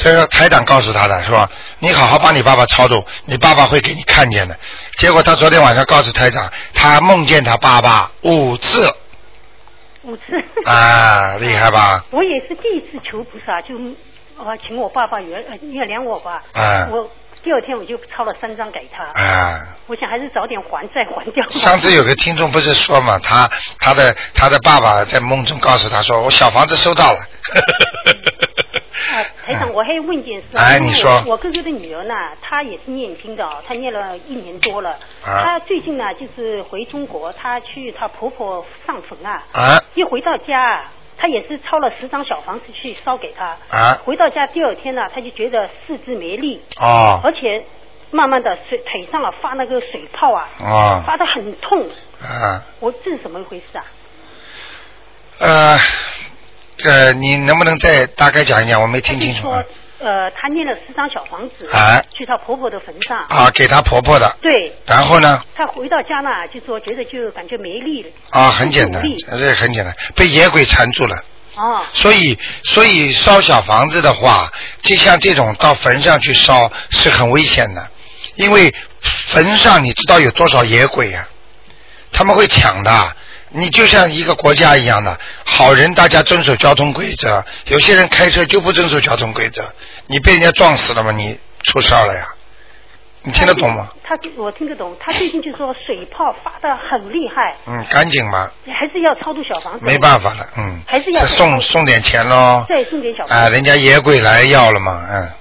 这个台长告诉他的，是吧你好好帮你爸爸超度，你爸爸会给你看见的。结果他昨天晚上告诉台长，他梦见他爸爸五次五次。啊，厉害吧？我也是第一次求菩萨，就啊请我爸爸原呃原谅我吧。啊我第二天我就抄了三张给他。啊。我想还是早点还债还掉。上次有个听众不是说嘛，他他的他的爸爸在梦中告诉他说，我小房子收到了。啊，台长，我还要问一件事。因为哎你说我我哥哥的女儿呢，她也是念经的哦，她念了一年多了。啊她最近呢，就是回中国，她去她婆婆上坟啊。啊一回到家啊，她也是抄了十张小房子去烧给她。啊回到家第二天呢，她就觉得四肢没力，哦而且慢慢的水腿上啊发那个水泡啊，哦发的很痛。啊我这是怎么一回事啊？呃呃，你能不能再大概讲一讲？我没听清楚啊说。呃，她念了十张小房子，啊去她婆婆的坟上。啊，给她婆婆的。对。然后呢？她回到家呢，就说觉得就感觉没力了。啊，很简单这很简单，被野鬼缠住了。哦。所以，所以烧小房子的话，就像这种到坟上去烧是很危险的，因为坟上你知道有多少野鬼啊？他们会抢的。你就像一个国家一样的，好人大家遵守交通规则，有些人开车就不遵守交通规则，你被人家撞死了吗？你出事儿了呀？你听得懂吗？他我听得懂，他最近就说水泡发的很厉害，嗯，赶紧吧，还是要超度小房子。没办法了，嗯，还是要送送点钱喽。对送点小房啊，子。人家野鬼来要了嘛，嗯，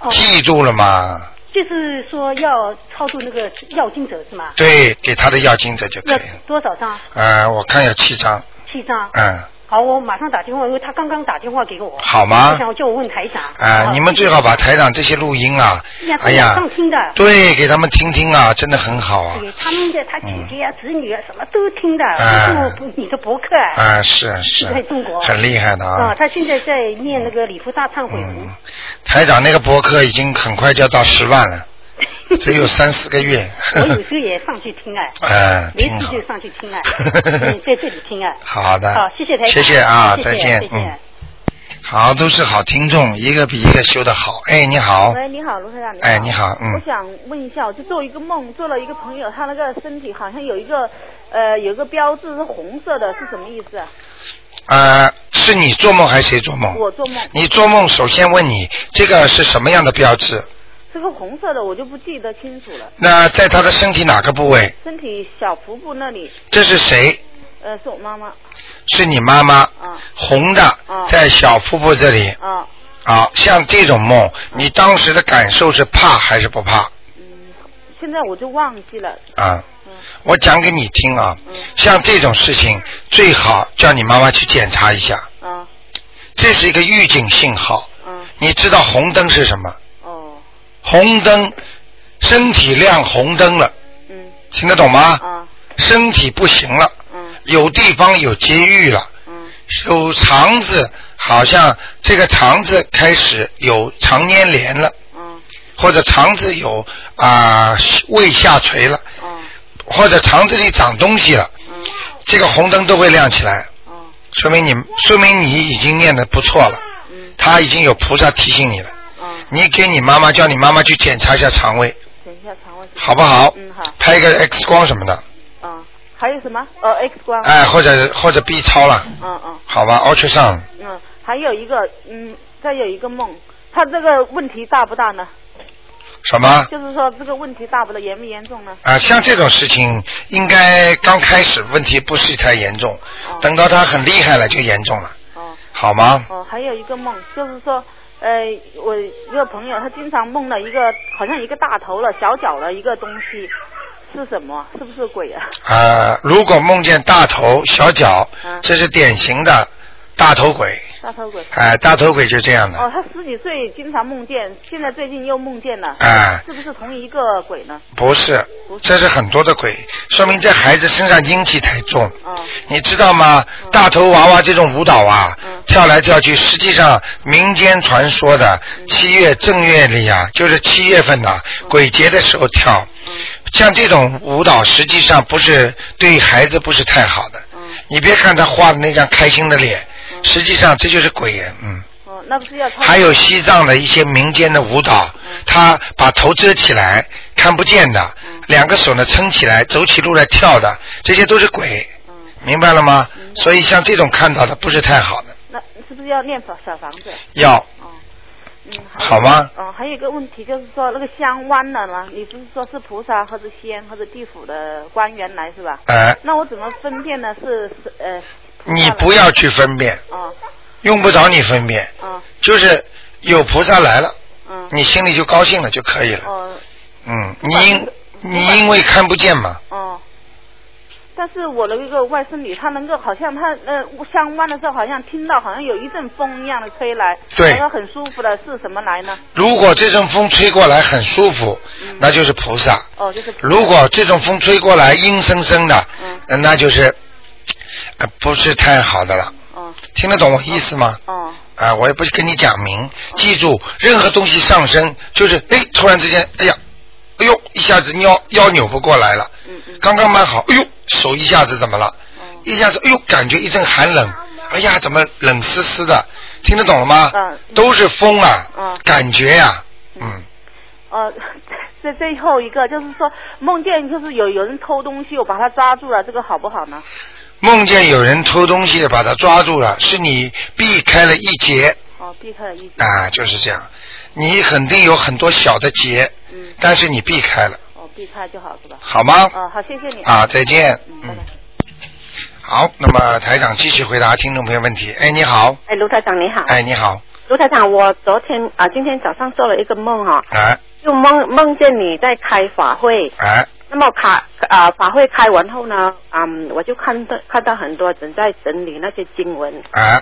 哦记住了嘛，就是说要超度那个要经者是吗？对，给他的要经者就可以了。多少张？呃，我看有七张，七张。嗯，好，我马上打电话，因为他刚刚打电话给我。好吗我想叫我问台长。啊，你们最好把台长这些录音啊哎呀。对，给他们听听啊，真的很好啊。对他们的他姐姐啊、侄女啊，什么都听的。啊我你的博客啊。啊，是是在中国，很厉害的啊啊。他现在在念那个礼佛大忏悔文嗯，台长那个博客已经很快就要到十万了，只有三四个月。我有时候也上去听啊，哎，挺好。没事就上去听啊，嗯在这里听啊。好的。好，谢谢台长。谢谢啊，谢谢再见谢。谢嗯。好，都是好听众，一个比一个修的好。哎，你好。喂，你好，卢台长，哎，你好，嗯我，想问一下，我就做一个梦，做了一个朋友，他那个身体好像有一个呃有个标志是红色的，是什么意思啊？呃，是你做梦还是谁做梦？我做梦，你做梦，首先问你这个是什么样的标志？这个红色的我就不记得清楚了。那在他的身体哪个部位？身体小腹部那里，这是谁？呃，是我妈妈，是你妈妈，啊红的啊，在小腹部这里。啊，啊，像这种梦，你当时的感受是怕还是不怕？嗯，现在我就忘记了，啊嗯，我讲给你听啊嗯，像这种事情最好叫你妈妈去检查一下，啊，这是一个预警信号。嗯，你知道红灯是什么？哦，红灯，身体亮红灯了，嗯，听得懂吗？啊，身体不行了，嗯，有地方有结郁了，嗯，有肠子好像这个肠子开始有肠粘连了，嗯，或者肠子有啊、胃下垂了，嗯，或者肠子里长东西了，嗯，这个红灯都会亮起来，嗯，说明你说明你已经念的不错了，嗯，他已经有菩萨提醒你了。哦，你给你妈妈叫你妈妈去检查一下肠胃，检一下肠胃。好不好？嗯，好，拍一个 X 光什么的，啊，还有什么？呃，X 光。哎，或者或者 B 超了，嗯嗯好吧，ultrasound。嗯，还有一个，嗯，再有一个梦，他这个问题大不大呢？什么？就是说这个问题大不大，严不严重呢？啊，像这种事情，应该刚开始问题不是太严重，哦等到他很厉害了就严重了，哦好吗？哦，还有一个梦，就是说，呃，我一个朋友他经常梦到一个好像一个大头了、小脚的一个东西，是什么？是不是鬼啊？啊，如果梦见大头小脚，嗯这是典型的大头鬼，大头鬼。哎，大头鬼就这样的，哦，他十几岁经常梦见，现在最近又梦见了，哎是不是同一个鬼呢？不是这是很多的鬼，说明这孩子身上阴气太重。哦你知道吗？大头娃娃这种舞蹈啊，嗯跳来跳去，实际上民间传说的嗯七月正月里啊，就是七月份呐、鬼节的时候跳。嗯像这种舞蹈，实际上不是对孩子不是太好的。嗯你别看他画的那张开心的脸，嗯实际上这就是鬼呀，嗯。哦，那不是要还有西藏的一些民间的舞蹈，他把头遮起来看不见的，嗯两个手呢撑起来，走起路来跳的，这些都是鬼，嗯，明白了吗所以像这种看到的不是太好的，那是不是要念小小房子？要哦，嗯，好吗？哦，还有一个问题就是说，那个香弯了呢？你不是说是菩萨或者仙或者地府的官员来是吧？哎，那我怎么分辨呢？是是呃。你不要去分辨，哦用不着你分辨，哦就是有菩萨来了，嗯。你心里就高兴了就可以了。哦嗯，你因你因为看不见嘛，哦。但是我的一个外甥女，她能够好像她呃香弯的时候，好像听到好像有一阵风一样的吹来，对好像很舒服的，是什么来呢？如果这阵风吹过来很舒服，嗯那就是菩萨。哦，就是如果这种风吹过来阴森森的，嗯呃那就是呃不是太好的了。哦。听得懂我意思吗？哦。啊、我也不跟你讲明，记住，任何东西上升就是哎，突然之间，哎呀，哎呦，一下子腰腰扭不过来了，嗯嗯。刚刚蛮好，哎呦，手一下子怎么了？哦。一下子，哎呦，感觉一阵寒冷，哎呀，怎么冷丝丝的？听得懂了吗？嗯。都是风啊，嗯感觉呀、嗯，呃，这最后一个就是说梦见就是有有人偷东西，我把他抓住了，这个好不好呢？梦见有人偷东西，把他抓住了，是你避开了一劫哦，避开了一劫。啊，就是这样。你肯定有很多小的劫，嗯，但是你避开了，哦，避开就好是吧？好吗？哦，好，谢谢你。啊，再见。嗯，拜拜。好，那么台长继续回答听众朋友问题。哎，你好，哎，卢台长你好。哎，你好，卢台长，我昨天啊，今天早上做了一个梦哈、哎就梦梦见你在开法会，哎那么卡啊法会开完后呢，嗯，我就看到看到很多人在整理那些经文，啊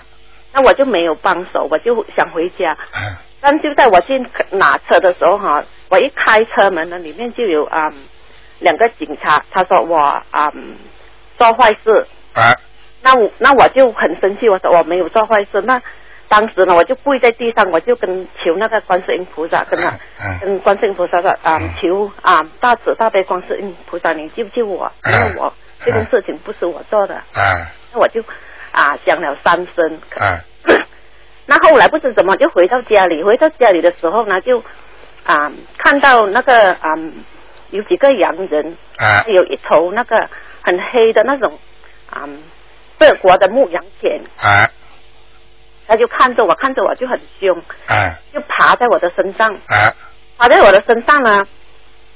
那我就没有帮手，我就想回家。啊但就在我去拿车的时候哈，我一开车门呢，里面就有啊、嗯两个警察，他说我啊、嗯做坏事，啊那我那我就很生气，我说我没有做坏事。那当时呢，我就跪在地上，我就跟求那个观世音菩萨，跟他、嗯跟观世音菩萨说啊、嗯。求啊大慈大悲观世音菩萨，你救救我，因为我、这件事情不是我做的，啊。那我就啊讲了三声。啊。那后来不知怎么就回到家里，回到家里的时候呢，就啊、看到那个啊、有几个洋人，啊。有一头那个很黑的那种啊、德国的牧羊犬，啊他就看着我，看着我就很凶，啊就爬在我的身上，啊爬在我的身上呢，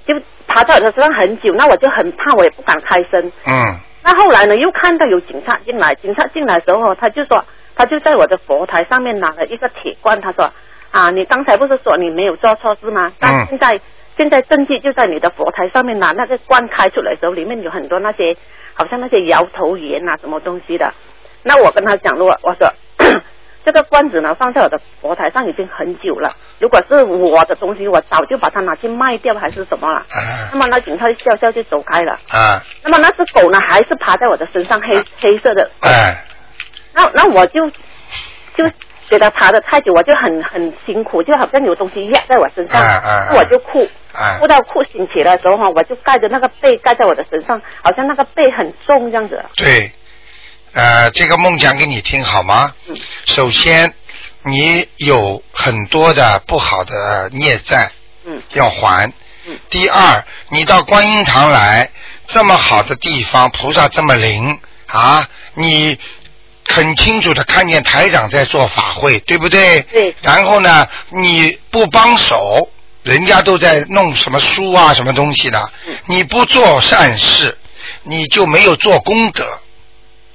就爬在我的身上很久，那我就很怕，我也不敢开声。嗯那后来呢，又看到有警察进来，警察进来的时候，他就说，他就在我的佛台上面拿了一个铁罐，他说，啊，你刚才不是说你没有做错事吗？但现在、现在证据就在你的佛台上面拿那个罐开出来的时候，里面有很多那些好像那些摇头盐啊什么东西的。那我跟他讲了，我我说。这个罐子呢，放在我的佛台上已经很久了。如果是我的东西，我早就把它拿去卖掉，还是什么了？啊那么那警察就笑笑就走开了。啊那么那只狗呢，还是趴在我的身上，黑黑色的。哎那那我就就觉得爬的太久，我就很很辛苦，就好像有东西压在我身上，我就哭，啊哭到哭醒起来的时候哈，我就盖着那个被盖在我的身上，好像那个被很重这样子。对，呃，这个梦讲给你听好吗？嗯首先，你有很多的不好的孽债嗯要还。嗯第二，你到观音堂来，这么好的地方，菩萨这么灵啊，你很清楚的看见台长在做法会，对不对？对然后呢，你不帮手，人家都在弄什么书啊，什么东西的，嗯你不做善事，你就没有做功德。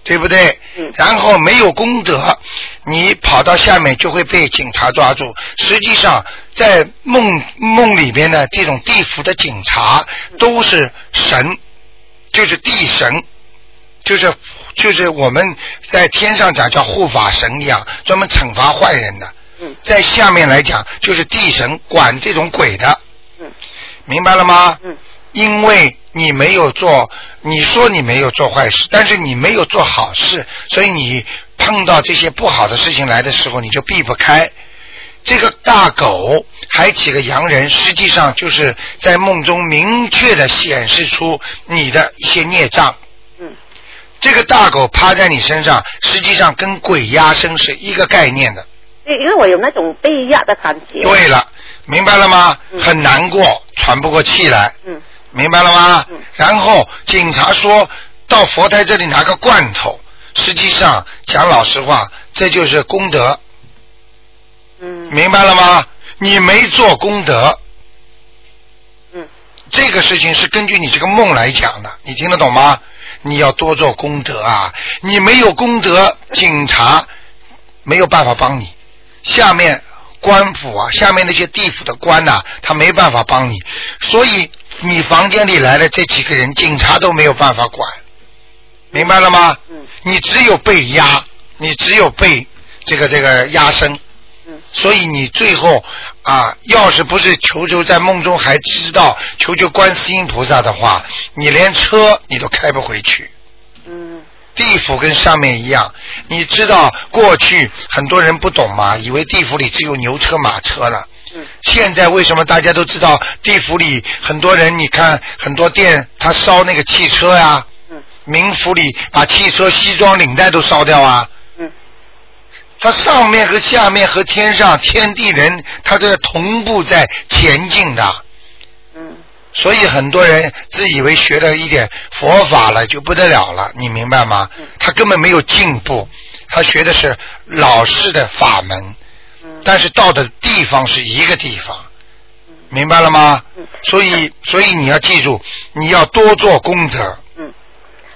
对不对？嗯然后没有功德，你跑到下面就会被警察抓住。实际上，在梦梦里边的这种地府的警察都是神，就是地神，就是就是我们在天上讲叫护法神一样，专门惩罚坏人的。嗯在下面来讲，就是地神管这种鬼的。嗯明白了吗？嗯因为你没有做，你说你没有做坏事，但是你没有做好事，所以你碰到这些不好的事情来的时候，你就避不开。这个大狗还起个洋人，实际上就是在梦中明确的显示出你的一些孽障。嗯这个大狗趴在你身上，实际上跟鬼压身是一个概念的。因因为我有那种被压的感觉。对了，明白了吗？嗯很难过，喘不过气来。嗯明白了吗？嗯然后警察说到佛台这里拿个罐头，实际上讲老实话，这就是功德，嗯明白了吗？你没做功德，嗯这个事情是根据你这个梦来讲的，你听得懂吗？你要多做功德啊！你没有功德，警察没有办法帮你。下面官府啊，下面那些地府的官呐、他没办法帮你，所以你房间里来的这几个人，警察都没有办法管，明白了吗？嗯你只有被压，你只有被这个这个压身，嗯所以你最后啊，要是不是求求在梦中还知道求求观世音菩萨的话，你连车你都开不回去。嗯地府跟上面一样，你知道过去很多人不懂嘛，以为地府里只有牛车马车了。嗯现在为什么大家都知道地府里很多人？你看很多店他烧那个汽车呀、嗯冥府里把汽车西装领带都烧掉啊。嗯它上面和下面和天上天地人，它都在同步在前进的。嗯所以很多人自以为学了一点佛法了就不得了了，你明白吗嗯？他根本没有进步，他学的是老式的法门，嗯但是到的地方是一个地方，明白了吗？嗯？所以，所以你要记住，你要多做功德。嗯，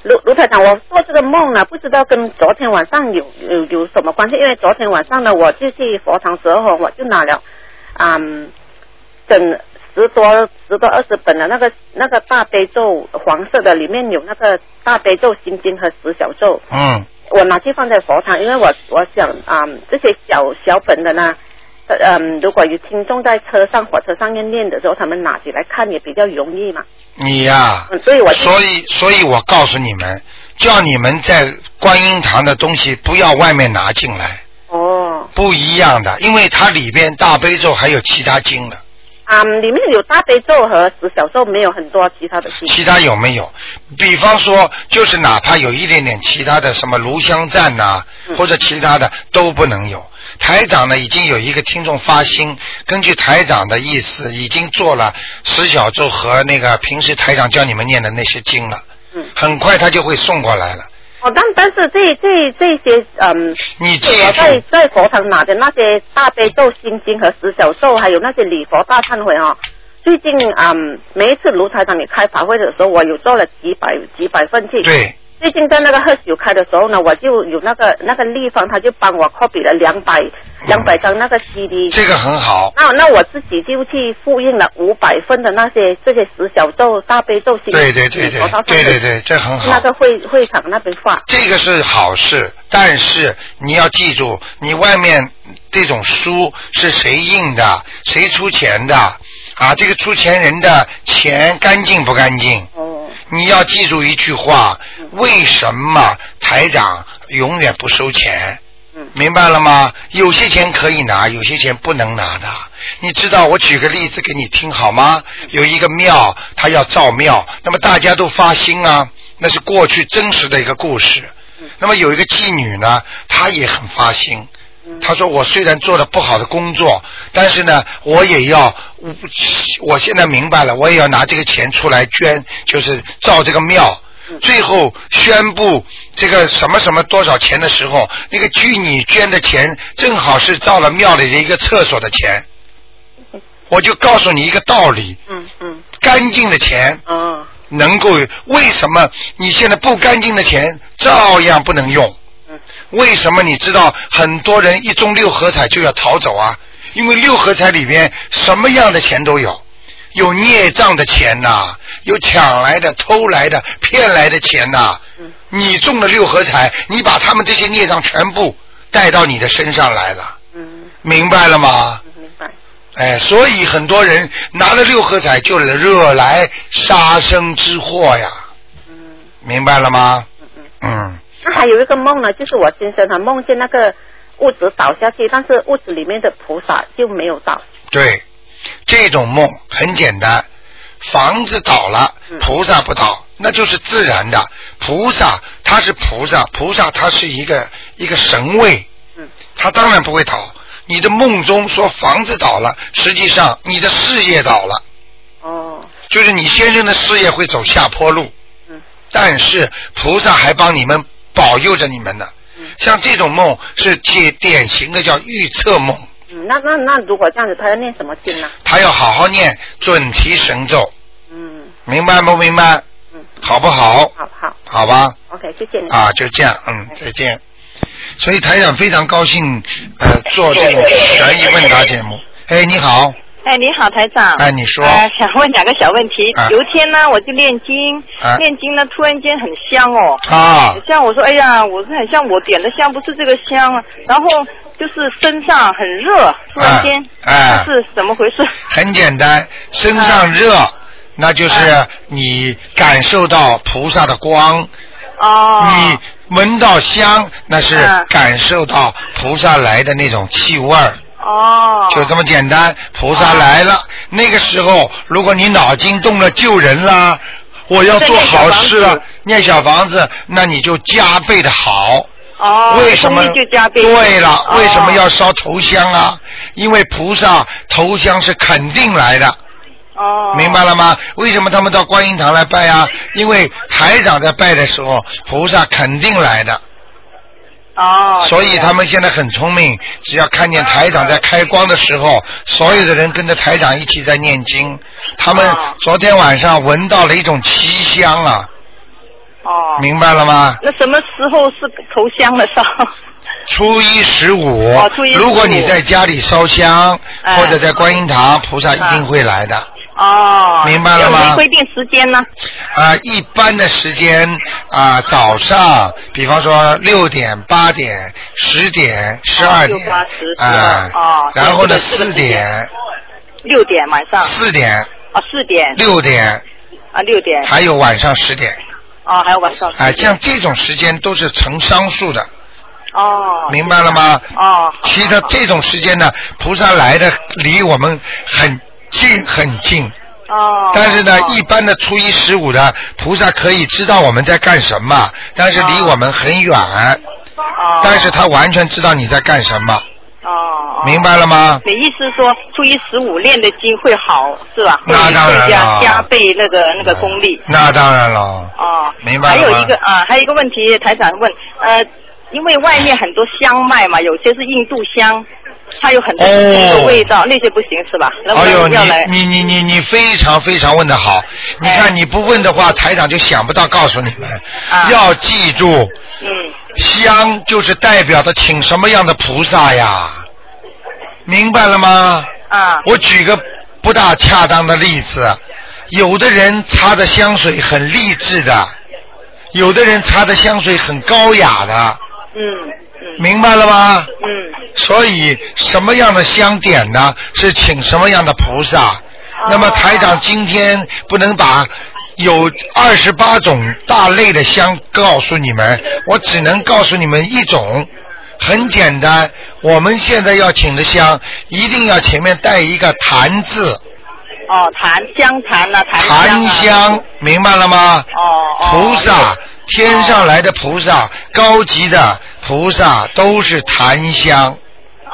卢卢台长，我做这个梦呢，不知道跟昨天晚上有有有什么关系？因为昨天晚上呢，我就去佛堂时候，我就拿了，嗯，整十多十多二十本的那个那个大悲咒，黄色的，里面有那个大悲咒心经和十小咒，嗯，我拿去放在佛堂，因为我我想啊、这些小小本的呢。呃嗯，如果有听众在车上、火车上面念的时候，他们拿起来看也比较容易嘛。你呀、嗯，所以我所以所以我告诉你们，叫你们在观音堂的东西不要外面拿进来，哦，不一样的，因为它里边大悲咒还有其他经的，啊、里面有大悲咒和十小咒，没有很多其他的经。其他有没有？比方说，就是哪怕有一点点其他的什么炉香赞呐、嗯或者其他的都不能有。台长呢，已经有一个听众发心，根据台长的意思，已经做了十小咒和那个平时台长教你们念的那些经了。嗯很快他就会送过来了。哦，但但是这这这些嗯，你记我在，在佛堂拿的那些大悲咒、心经和十小咒，还有那些礼佛大忏悔哦。最近嗯，每一次卢台长你开法会的时候，我有做了几百几百份去。对，最近在那个贺九开的时候呢，我就有那个那个立方，他就帮我 copy 了两百两百张那个 CD。这个很好。那那我自己就去复印了五百份的那些这些十小咒、大悲咒、心对对对对对对对，这很好那。个会会场那边发。这个是好事，但是你要记住，你外面这种书是谁印的，谁出钱的啊？这个出钱人的钱干净不干净？哦，你要记住一句话：为什么台长永远不收钱？嗯明白了吗？有些钱可以拿，有些钱不能拿的。你知道，我举个例子给你听好吗？有一个庙，他要造庙，那么大家都发心啊，那是过去真实的一个故事。那么有一个妓女呢，她也很发心。她说：“我虽然做了不好的工作，但是呢，我也要，我我现在明白了，我也要拿这个钱出来捐，就是造这个庙。最后宣布这个什么什么多少钱的时候，那个据你捐的钱正好是造了庙里的一个厕所的钱。我就告诉你一个道理：嗯嗯，干净的钱嗯，能够，为什么你现在不干净的钱照样不能用？嗯为什么你知道很多人一中六合彩就要逃走啊？因为六合彩里边什么样的钱都有，有孽障的钱呐、有抢来的、偷来的、骗来的钱呐、嗯你中了六合彩，你把他们这些孽障全部带到你的身上来了，嗯明白了吗？嗯，明白。哎，所以很多人拿了六合彩就惹来杀身之祸呀，嗯明白了吗？嗯嗯。嗯，那还有一个梦呢，就是我先生他梦见那个屋子倒下去，但是屋子里面的菩萨就没有倒。对，这种梦很简单，房子倒了嗯，菩萨不倒，那就是自然的。菩萨他是菩萨，菩萨他是一个一个神位，嗯他当然不会倒。你的梦中说房子倒了，实际上你的事业倒了，哦，就是你先生的事业会走下坡路。嗯但是菩萨还帮你们保佑着你们的。嗯像这种梦是典典型的叫预测梦，嗯，那那那如果这样子，他要念什么经呢？他要好好念准提神咒，嗯明白不明白？嗯，好不好？好好好吧，，OK，谢谢你。啊，就这样，嗯，再见。所以台长非常高兴，呃，做这种悬疑问答节目。哎，你好，哎，你好，台长。哎，你说，呃，想问两个小问题。啊。有一天呢，我就念经，啊。念经呢，突然间很香哦，啊，像我说，哎呀，我是很像我点的香，不是这个香啊，然后就是身上很热，突然间，哎这是怎么回事？很简单，身上热，那就是你感受到菩萨的光，哦，你闻到香，那是嗯感受到菩萨来的那种气味儿。哦，就这么简单，菩萨来了。那个时候，如果你脑筋动了救人啦，我要做好事了，念小房子，那你就加倍的好。哦，为什么就加倍？对了，哦为什么要烧头香啊？因为菩萨头香是肯定来的，哦，明白了吗？为什么他们到观音堂来拜啊？因为台长在拜的时候，菩萨肯定来的。哦，所以他们现在很聪明，只要看见台长在开光的时候，所有的人跟着台长一起在念经。他们哦昨天晚上闻到了一种奇香啊，哦，明白了吗？那什么时候是投香的烧？初一十五哦初一，十五如果你在家里烧香，哎或者在观音堂，菩萨一定会来的。哦，明白了吗规定时间呢？啊，一般的时间啊，早上，比方说六点、八点、十点、十二点啊二哦，然后呢，四点、六点晚上。四点、啊，四点。六点，啊，六点。还有晚上十点，哦，还有晚上。啊，像这种时间都是成双数的，哦。明白了吗？哦。其实这种时间呢，菩萨来的离我们很近很近。哦。但是呢，一般的初一十五的菩萨可以知道我们在干什么，但是离我们很远。哦。但是他完全知道你在干什么，哦。明白了吗？你意思说初一十五练的经会好是吧？那当然加了加倍那个那个功力。那当然了，哦。明白了还有一个啊，还有一个问题，台长问，呃，因为外面很多香卖嘛，有些是印度香，它有很多的味道，那些不行是吧？能不哎呦，你能要来？你你你你非常非常问的好，你看你不问的话，台长就想不到告诉你们，要记住，嗯，香就是代表的请什么样的菩萨呀？明白了吗？啊。我举个不大恰当的例子，有的人擦的香水很励志的，有的人擦的香水很高雅的，嗯嗯。明白了吗？嗯。所以什么样的香点呢？是请什么样的菩萨？那么台长今天不能把有二十八种大类的香告诉你们，我只能告诉你们一种。很简单，我们现在要请的香，一定要前面带一个“檀”字，哦，檀香檀啊，檀香檀啊。香，明白了吗？哦哦。菩萨，天上来的菩萨，高级的菩萨都是檀香。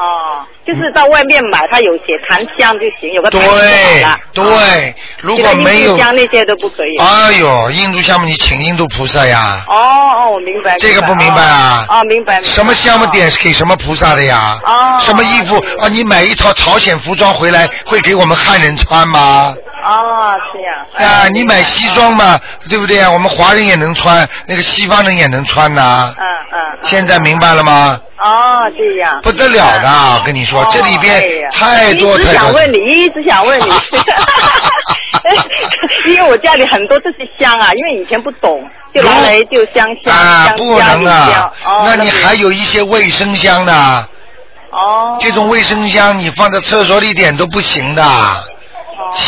哦，就是到外面买，它有写檀香就行，有个对了。对，如果没有度香那些都不可以。哎呦，印度香嘛，你请印度菩萨呀？哦哦，我明白。这个不明白啊？哦，明白。什么香嘛点是给什么菩萨的呀？哦什么衣服啊？你买一套朝鲜服装回来，会给我们汉人穿吗？哦，这样。啊，你买西装嘛，对不对啊？我们华人也能穿，那个西方人也能穿呐。嗯嗯。现在明白了吗？哦，这样。不得了的，我跟你说，这里哎边呀太多一直太多。想问你，一直想问你，因为我家里很多这些香啊，因为以前不懂，就拿来就香香啊，香不能啊，哦，那你还有一些卫生香呢。哦。这种卫生香你放在厕所里点都不行的，哦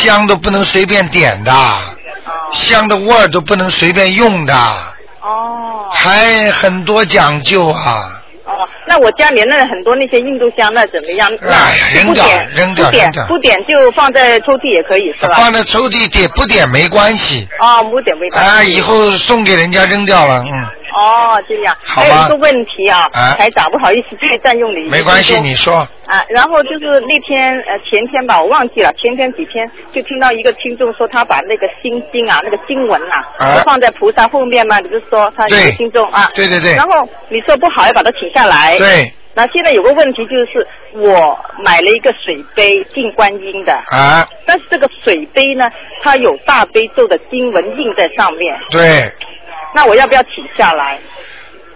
香都不能随便点的，香的味儿都不能随便用的。哦。还很多讲究啊。哦，那我家里那很多那些印度香，那怎么样？那扔掉不点扔掉不点不点就放在抽屉也可以是吧？放在抽屉点不点没关系。哦，不点没关系。啊，以后送给人家扔掉了，嗯，哦，这样。好吧还有一个问题啊，啊台长，不好意思，再占用你。没关系，你说。啊，然后就是那天呃前天吧，我忘记了，前天几天就听到一个听众说他把那个心经啊，那个经文啊，啊放在菩萨后面嘛，你不是说他有个对听众啊？对对对然后你说不好要把它请下来。对。那现在有个问题就是，我买了一个水杯敬观音的，啊，但是这个水杯呢，它有大悲咒的经文印在上面，对，那我要不要请下来？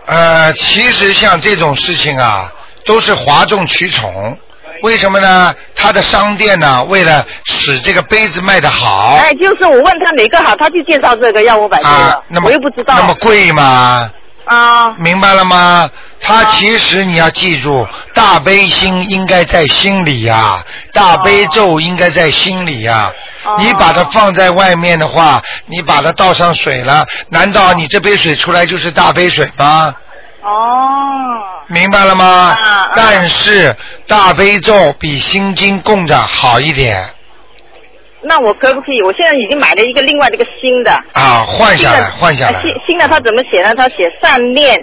呃，其实像这种事情啊，都是哗众取宠。为什么呢？他的商店呢，为了使这个杯子卖得好哎，就是我问他哪个好，他就介绍这个要我买这个，啊，那么我又不知道。那么贵吗？啊。明白了吗？他其实你要记住，大悲心应该在心里呀、大悲咒应该在心里呀、你把它放在外面的话，你把它倒上水了，难道你这杯水出来就是大杯水吗？哦。明白了吗？啊但是大悲咒比心经供着好一点那我可不可以？我现在已经买了一个另外的一个新的。啊，换下来，换下来。新的它怎么写呢？它写善念，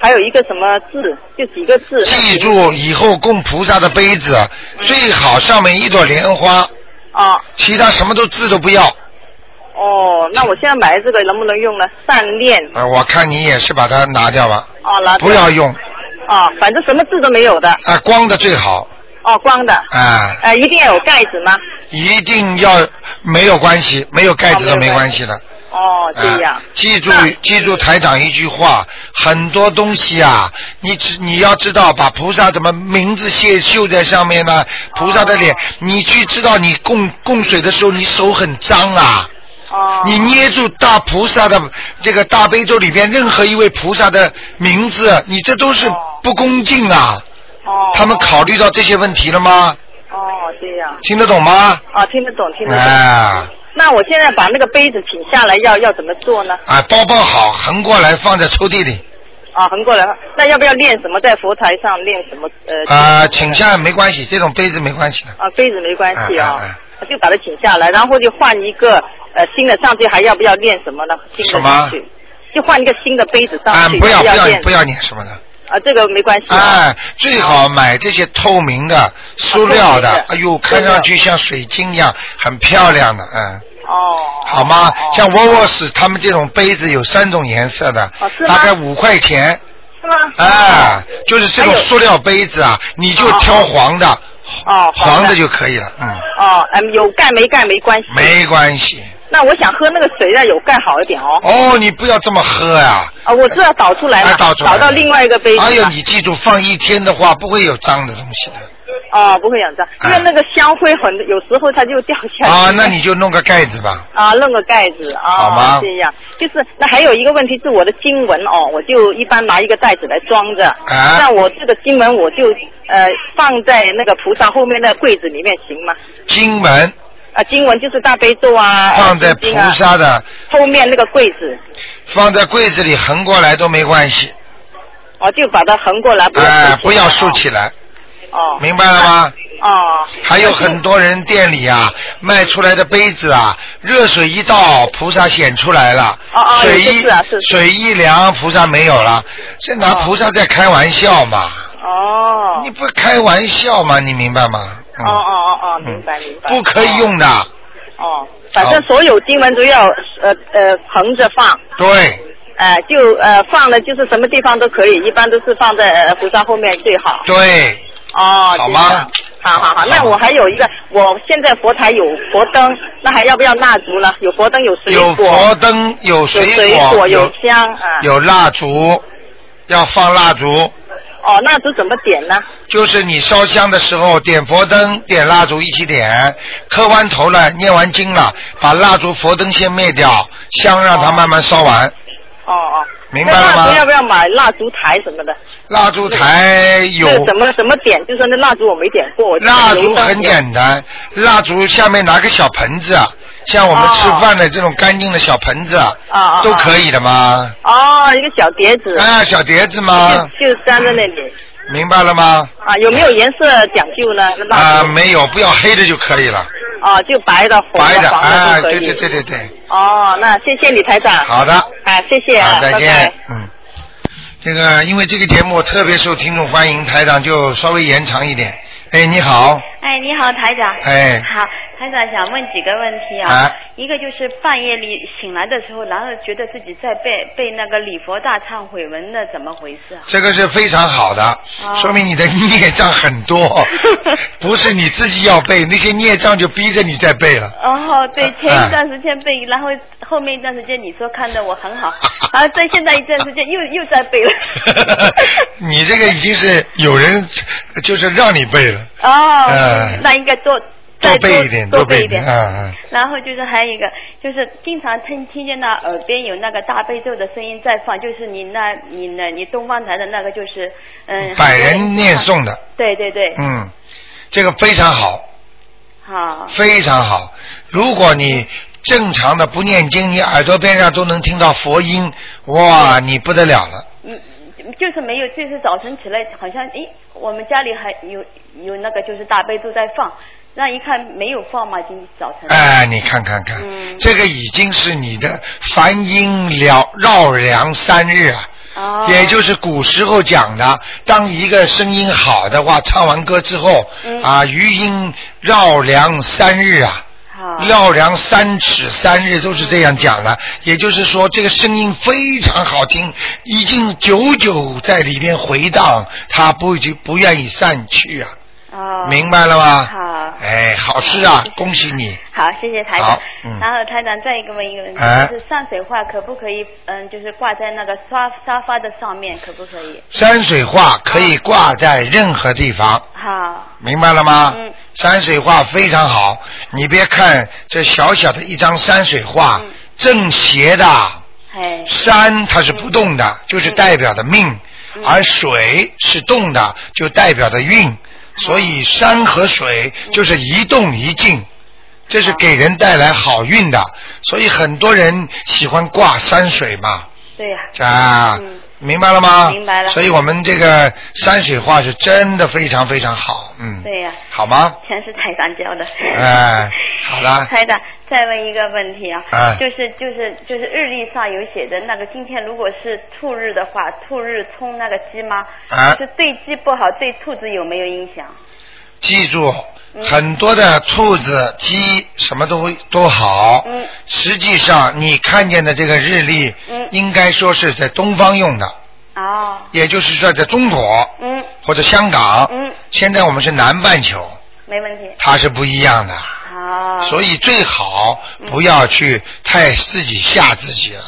还有一个什么字，就几个字。记住，以后供菩萨的杯子最好上面一朵莲花，哦其他什么都字都不要。哦，那我现在买的这个能不能用呢？善念啊，我看你也是把它拿掉吧，哦，拿掉不要用啊，反正什么字都没有的。啊，光的最好。哦，光的。啊，呃，一定要有盖子吗？一定要没有关系，没有盖子都没关系的。哦，这样。啊记住，记住台长一句话，很多东西啊，你只你要知道，把菩萨怎么名字写绣在上面呢？菩萨的脸，你去知道，你供供水的时候，你手很脏啊。哦。你捏住大菩萨的这个大悲咒里边任何一位菩萨的名字，你这都是不恭敬啊。哦。他们考虑到这些问题了吗？哦，这样。听得懂吗？啊，听得懂，听得懂。啊那我现在把那个杯子请下来，要要怎么做呢？啊，包包好，横过来放在抽屉里。啊，横过来，那要不要练什么？在佛台上练什么？呃。啊，请下没关系，这种杯子没关系的。啊，杯子没关系啊，啊就把它请下来，然后就换一个呃新的上去，还要不要练什么呢？新的什么就换一个新的杯子上啊，去，不要不要不要念什么的。啊，这个没关系啊。哎，最好买这些透明的、塑料的哎呦，看上去像水晶一样，很漂亮的，嗯。哦。好吗？像沃沃斯他们这种杯子有三种颜色的，大概五块钱。是吗？哎，就是这种塑料杯子啊，你就挑黄的，哦，黄的就可以了，嗯，哦，嗯，有盖没盖没关系。没关系。那我想喝那个水要有盖好一点哦。哦，你不要这么喝呀、啊，我知道倒出来了，哎倒出来倒到另外一个杯子了。哎呦，你记住，放一天的话不会有脏的东西的。哦，不会有脏，因为那个香灰很，有时候它就掉下来。啊，那你就弄个盖子吧。啊，弄个盖子啊，好吗这样就是那还有一个问题是我的经文哦，我就一般拿一个袋子来装着。啊那我这个经文我就呃放在那个菩萨后面的柜子里面行吗？经文啊，经文就是大悲咒啊，放在菩萨的，后面那个柜子，放在柜子里横过来都没关系，哦，就把它横过来，不要哎，不要竖起来，哦。明白了吗？哦。还有很多人店里啊卖出来的杯子啊，热水一倒，菩萨显出来了，哦哦水一水一凉，菩萨没有了，这拿菩萨在开玩笑嘛？哦。你不开玩笑吗？你明白吗？嗯哦哦哦哦，明白明白。不可以用的，哦，反正所有经文都要呃呃横着放。对，呃，就呃放了，就是什么地方都可以，一般都是放在呃菩萨后面最好。对，哦，好吗？好好好，那我还有一个，我现在佛台有佛灯，那还要不要蜡烛呢？有佛灯，有水有，佛灯，有有水水果，有香啊。有蜡烛，要放蜡烛。哦，蜡烛怎么点呢？就是你烧香的时候点佛灯、点蜡烛一起点，磕完头了、念完经了，把蜡烛、佛灯先灭掉，香让它慢慢烧完。哦哦。明白了蜡烛要不要买蜡烛台什么的？蜡烛台有那怎么怎么点？就说那蜡烛我没点过，我蜡烛很简单，蜡烛下面拿个小盆子，像我们吃饭的这种干净的小盆子，啊啊都可以的吗？哦，一个小碟子。啊，小碟子吗？就就粘在那里。明白了吗？啊，有没有颜色讲究呢？啊，没有，不要黑的就可以了。哦，就白的、红白的，黄的哎，都可以。对对对对对，哦，那谢谢李台长。好的。啊，谢谢啊，好，再见。嗯，这个因为这个节目特别受听众欢迎，台长就稍微延长一点。哎，你好，哎，你好，台长。哎好，台长想问几个问题啊。啊一个就是半夜里醒来的时候，然后觉得自己在背背那个礼佛大忏悔文，的怎么回事啊？这个是非常好的，哦说明你的孽障很多，不是你自己要背，那些孽障就逼着你在背了。哦，对，啊前一段时间背，然后后面一段时间你说看的我很好，然后在现在一段时间又又在背了。你这个已经是有人就是让你背了，哦，嗯那应该多多再背一点，多背一点。嗯嗯。然后就是还有一个，就是经常听听见那耳边有那个大悲咒的声音在放，就是你那你那你东方台的那个就是嗯。百人念诵的，对对对。嗯，这个非常好，好。非常好。如果你正常的不念经，你耳朵边上都能听到佛音，哇，你不得了了。嗯，就是没有，就是早晨起来好像，诶，我们家里还有有那个就是大悲咒在放，那一看没有放嘛，今早晨。哎，你看看看，嗯这个已经是你的梵音了绕梁三日啊。哦。也就是古时候讲的，当一个声音好的话，唱完歌之后，嗯啊，余音绕梁三日啊。绕梁三尺三日都是这样讲的，也就是说这个声音非常好听，已经久久在里边回荡，它不就不愿意散去啊。哦，明白了吗？好，哎，好事啊，恭喜你。好，谢谢台长。然后台长再一个问一个问题，哎。就是山水画可不可以，嗯，就是挂在那个沙沙发的上面，可不可以？山水画可以挂在任何地方，好，明白了吗？嗯。山水画非常好，你别看这小小的一张山水画，嗯。正邪的哎，山它是不动的，就是代表的命，嗯。而水是动的，就代表的运。所以山和水就是一动一静，这是给人带来好运的。所以很多人喜欢挂山水嘛，对呀、啊，嗯明白了吗？明白了所以我们这个山水画是真的非常非常好，嗯，对呀、好吗？全是台长教的。哎，好的，台长，再问一个问题啊，哎就是就是就是日历上有写的那个，今天如果是兔日的话，兔日冲那个鸡吗？啊是对鸡不好，对兔子有没有影响？记住，嗯很多的兔子、鸡什么都都好。嗯实际上，你看见的这个日历，嗯应该说是在东方用的，哦，也就是说在中国嗯或者香港。嗯，现在我们是南半球，没问题。它是不一样的。好。所以最好不要去太自己吓自己了。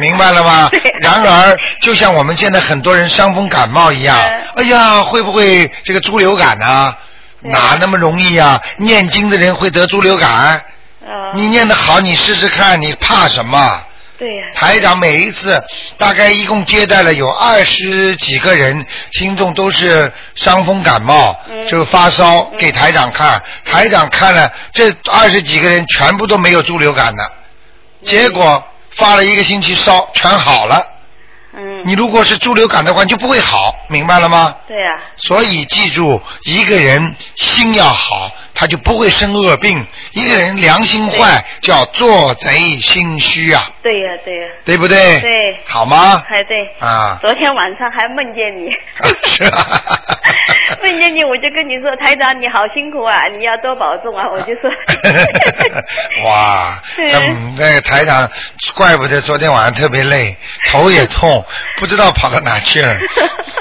明白了吗？然而，就像我们现在很多人伤风感冒一样，嗯。哎呀，会不会这个猪流感呢、对。哪那么容易呀、念经的人会得猪流感，呃，你念得好，你试试看，你怕什么？对呀、台长每一次大概一共接待了有二十几个人，听众都是伤风感冒，嗯。就发烧，给台长看，台长看了这二十几个人全部都没有猪流感的，结果发了一个星期烧，全好了。嗯，你如果是猪流感的话，你就不会好，明白了吗？对呀、所以记住，一个人心要好，他就不会生恶病；一个人良心坏，叫做贼心虚啊，对呀、对呀、对不对？对好吗？还对。啊，昨天晚上还梦见你，是啊。梦见你我就跟你说，台长你好辛苦啊，你要多保重啊，我就说。哇，嗯，那个台长，怪不得昨天晚上特别累，头也痛，不知道跑到哪去了。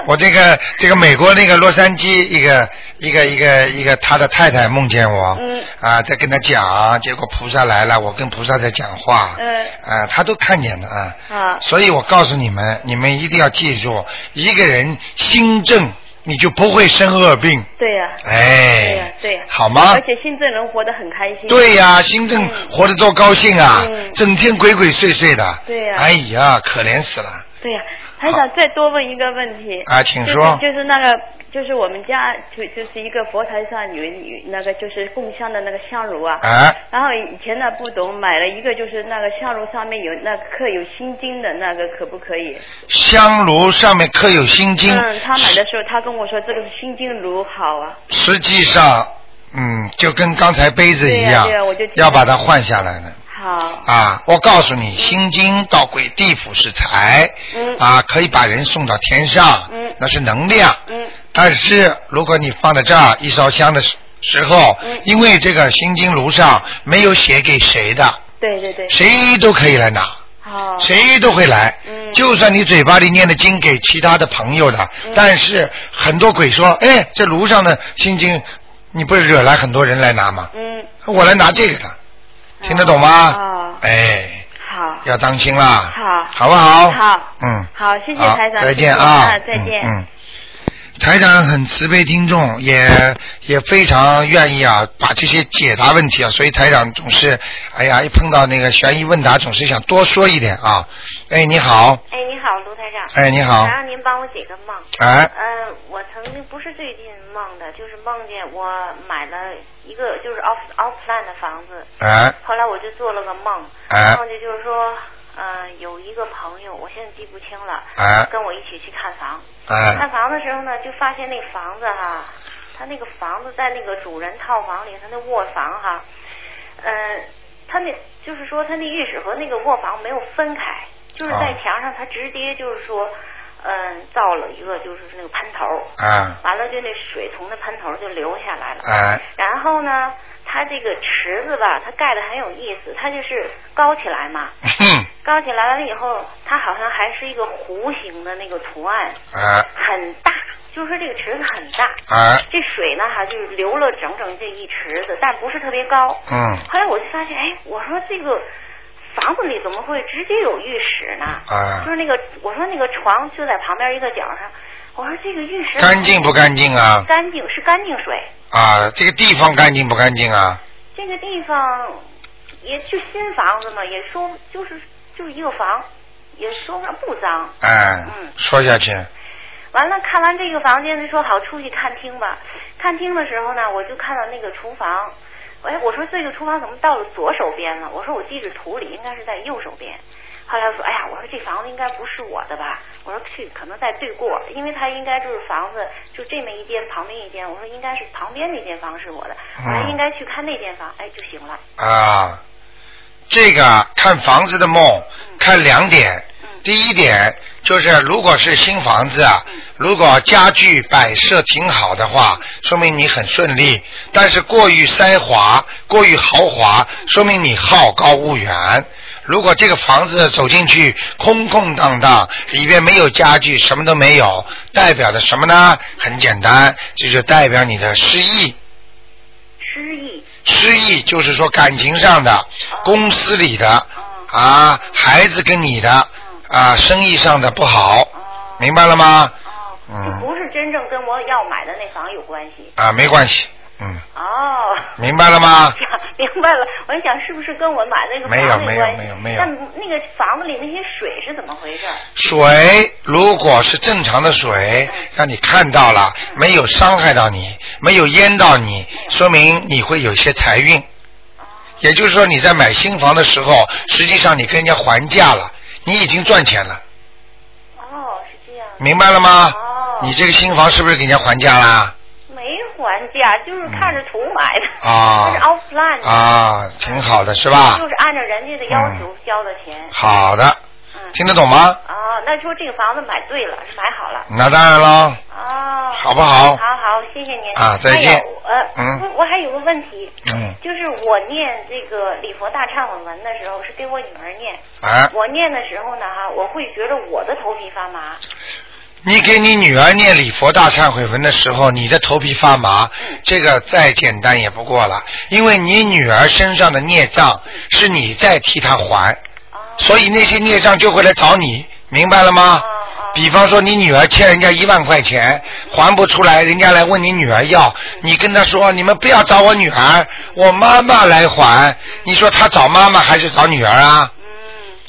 我这个这个美国那个洛杉矶一个一个一个一个他的太太梦见我，嗯啊，在跟他讲，结果菩萨来了，我跟菩萨在讲话，嗯啊，他都看见的啊。啊，所以我告诉你们，你们一定要记住，一个人心正，你就不会生恶病。对呀、哎，对呀、对呀、好吗而且心正人活得很开心。对呀、心正活得多高兴啊，嗯整天鬼鬼祟祟的。对呀哎呀，可怜死了。对呀、还想再多问一个问题。啊请说就是就是那个，就是我们家就就是一个佛台上有有那个就是供香的那个香炉啊。啊然后以前呢不懂，买了一个就是那个香炉上面有那刻有心经的那个，可不可以？香炉上面刻有心经，嗯，他买的时候他跟我说这个是心经炉好啊。实际上，嗯，就跟刚才杯子一样，对呀对呀我就要把它换下来的。好。啊，我告诉你，心经到鬼地府是财，嗯啊，可以把人送到天上，嗯那是能量，嗯但是如果你放在这儿一烧香的时时候，嗯因为这个心经炉上没有写给谁的，对对对。谁都可以来拿，好。谁都会来。嗯就算你嘴巴里念的经给其他的朋友的，嗯但是很多鬼说，哎，这炉上的心经，你不是惹来很多人来拿吗？嗯。我来拿这个的，听得懂吗？哦。哎，好。要当心啦，好。好不好？好。嗯。好，谢谢台长。再见啊，再见。嗯。嗯台长很慈悲听众，也也非常愿意啊，把这些解答问题啊，所以台长总是，哎呀，一碰到那个悬疑问答，总是想多说一点啊。哎，你好，哎，你好，卢台长。哎你好想让您帮我解个梦。哎嗯、我曾经不是最近梦的，就是梦见我买了一个就是 off off plan 的房子。哎。后来我就做了个梦，哎。梦见就是说，呃，有一个朋友，我现在记不清了，哎。跟我一起去看房。哎。看房的时候呢，就发现那房子哈，他那个房子在那个主人套房里，他那卧房哈，呃，他那就是说他那浴室和那个卧房没有分开，就是在啊。墙上，他直接就是说，嗯、造了一个就是那个喷头，啊完了就那水从那喷头就流下来了，哎然后呢，它这个池子吧，它盖的很有意思，它就是高起来嘛，哼。高起来完了以后，它好像还是一个弧形的那个图案，啊很大，就是说这个池子很大，啊。这水呢哈就是流了整整这一池子，但不是特别高。嗯。后来我就发现，哎，我说这个房子里怎么会直接有浴室呢？啊就是那个我说那个床就在旁边一个角上，我说这个浴室干净不干净啊？干净是干净水，啊，这个地方干净不干净啊？这个地方也就新房子嘛，也说就是就是一个房，也说不上不脏。哎，嗯说下去，完了，看完这个房间就说好出去看厅吧。看厅的时候呢，我就看到那个厨房，哎，我说这个厨房怎么到了左手边了？我说我记着图里应该是在右手边。后来我说，哎呀，我说这房子应该不是我的吧？我说去，可能在对过，因为它应该就是房子就这么一间，旁边一间。我说应该是旁边那间房是我的，我说嗯应该去看那间房，哎就行了。啊，这个看房子的梦，看两点。第一点就是，如果是新房子啊，如果家具摆设挺好的话，说明你很顺利；但是过于奢华、过于豪华，说明你好高骛远。如果这个房子走进去空空荡荡，里边没有家具，什么都没有，代表的什么呢？很简单，这就代表你的失意。失意，失意就是说感情上的、公司里的啊，孩子跟你的啊，生意上的不好，明白了吗？哦嗯不是真正跟我要买的那房有关系。啊，没关系，嗯，哦。明白了吗？明白了，我就想是不是跟我买那个房没有没有？没有没有但那个房子里那些水是怎么回事？水如果是正常的水，让你看到了，没有伤害到你，没有淹到你，说明你会有些财运。也就是说，你在买新房的时候，实际上你跟人家还价了，你已经赚钱了。哦，是这样。明白了吗？哦你这个新房是不是给人家还价啦？没还价，就是看着图买的，啊 那是 off plan 的，啊，挺好的是吧？就是按照人家的要求交的钱。好的，嗯听得懂吗？哦，那说这个房子买对了，是买好了。那当然了。哦。好不好好好，谢谢您。啊再见呃，嗯我我还有个问题，嗯，就是我念这个礼佛大忏悔文的时候，是给我女儿念。啊我念的时候呢，哈，我会觉得我的头皮发麻。你给你女儿念礼佛大忏悔文的时候，你的头皮发麻，这个再简单也不过了，因为你女儿身上的孽障是你在替她还，所以那些孽障就会来找你，明白了吗？比方说，你女儿欠人家一万块钱还不出来，人家来问你女儿要，你跟她说：“你们不要找我女儿，我妈妈来还。”你说她找妈妈还是找女儿啊？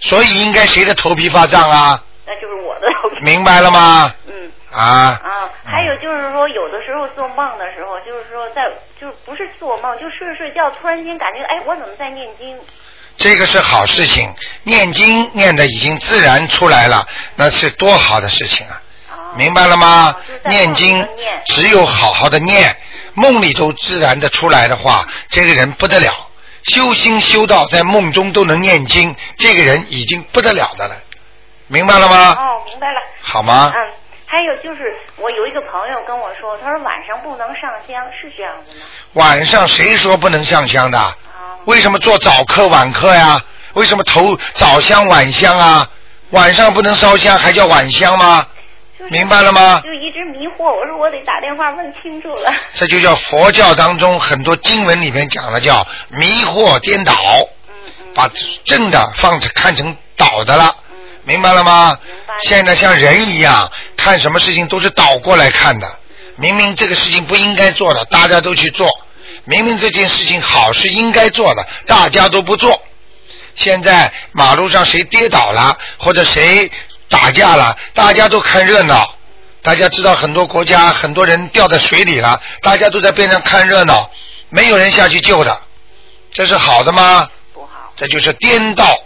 所以应该谁的头皮发胀啊？那就是我的头皮。明白了吗？嗯。啊，啊，还有就是说，有的时候做梦的时候，就是说在，就是不是做梦，就睡着睡觉，突然间感觉，哎，我怎么在念经？这个是好事情，念经念的已经自然出来了，那是多好的事情啊！明白了吗？念经只有好好的念，梦里都自然的出来的话，这个人不得了。修心修道在梦中都能念经，这个人已经不得了的了，明白了吗？哦，明白了。好吗？嗯，还有就是，我有一个朋友跟我说，他说晚上不能上香，是这样子吗？晚上谁说不能上香哦的？为什么做早课晚课呀？为什么头早香晚香啊？晚上不能烧香，还叫晚香吗？明白了吗？就一直迷惑，我说我得打电话问清楚了。这就叫佛教当中很多经文里面讲的叫迷惑颠倒，把正的放成看成倒的了，明白了吗？现在像人一样，看什么事情都是倒过来看的。明明这个事情不应该做的，大家都去做；明明这件事情好是应该做的，大家都不做。现在马路上谁跌倒了，或者谁打架了，大家都看热闹。大家知道很多国家很多人掉在水里了，大家都在边上看热闹，没有人下去救的，这是好的吗？不好。这就是颠倒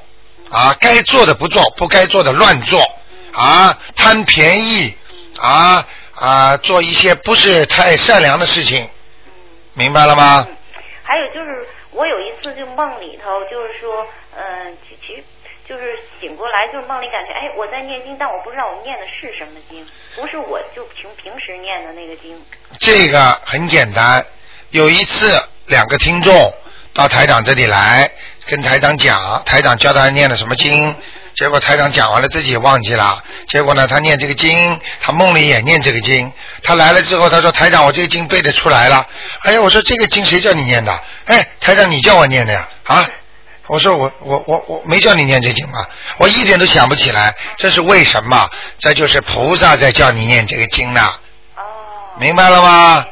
啊！该做的不做，不该做的乱做啊！贪便宜啊啊！做一些不是太善良的事情，明白了吗？还有就是，我有一次就梦里头，就是说，嗯、其其实就是醒过来，就是梦里感觉，哎，我在念经，但我不知道我念的是什么经，不是我就平平时念的那个经。这个很简单。有一次，两个听众到台长这里来，跟台长讲，台长教他念的什么经，结果台长讲完了，自己也忘记了。结果呢，他念这个经，他梦里也念这个经。他来了之后，他说：“台长，我这个经背得出来了。”哎呀，我说这个经谁叫你念的？哎，台长，你叫我念的呀？啊？我说我我我我没叫你念这经啊，我一点都想不起来，这是为什么？这就是菩萨在叫你念这个经呢。哦。明白了吗？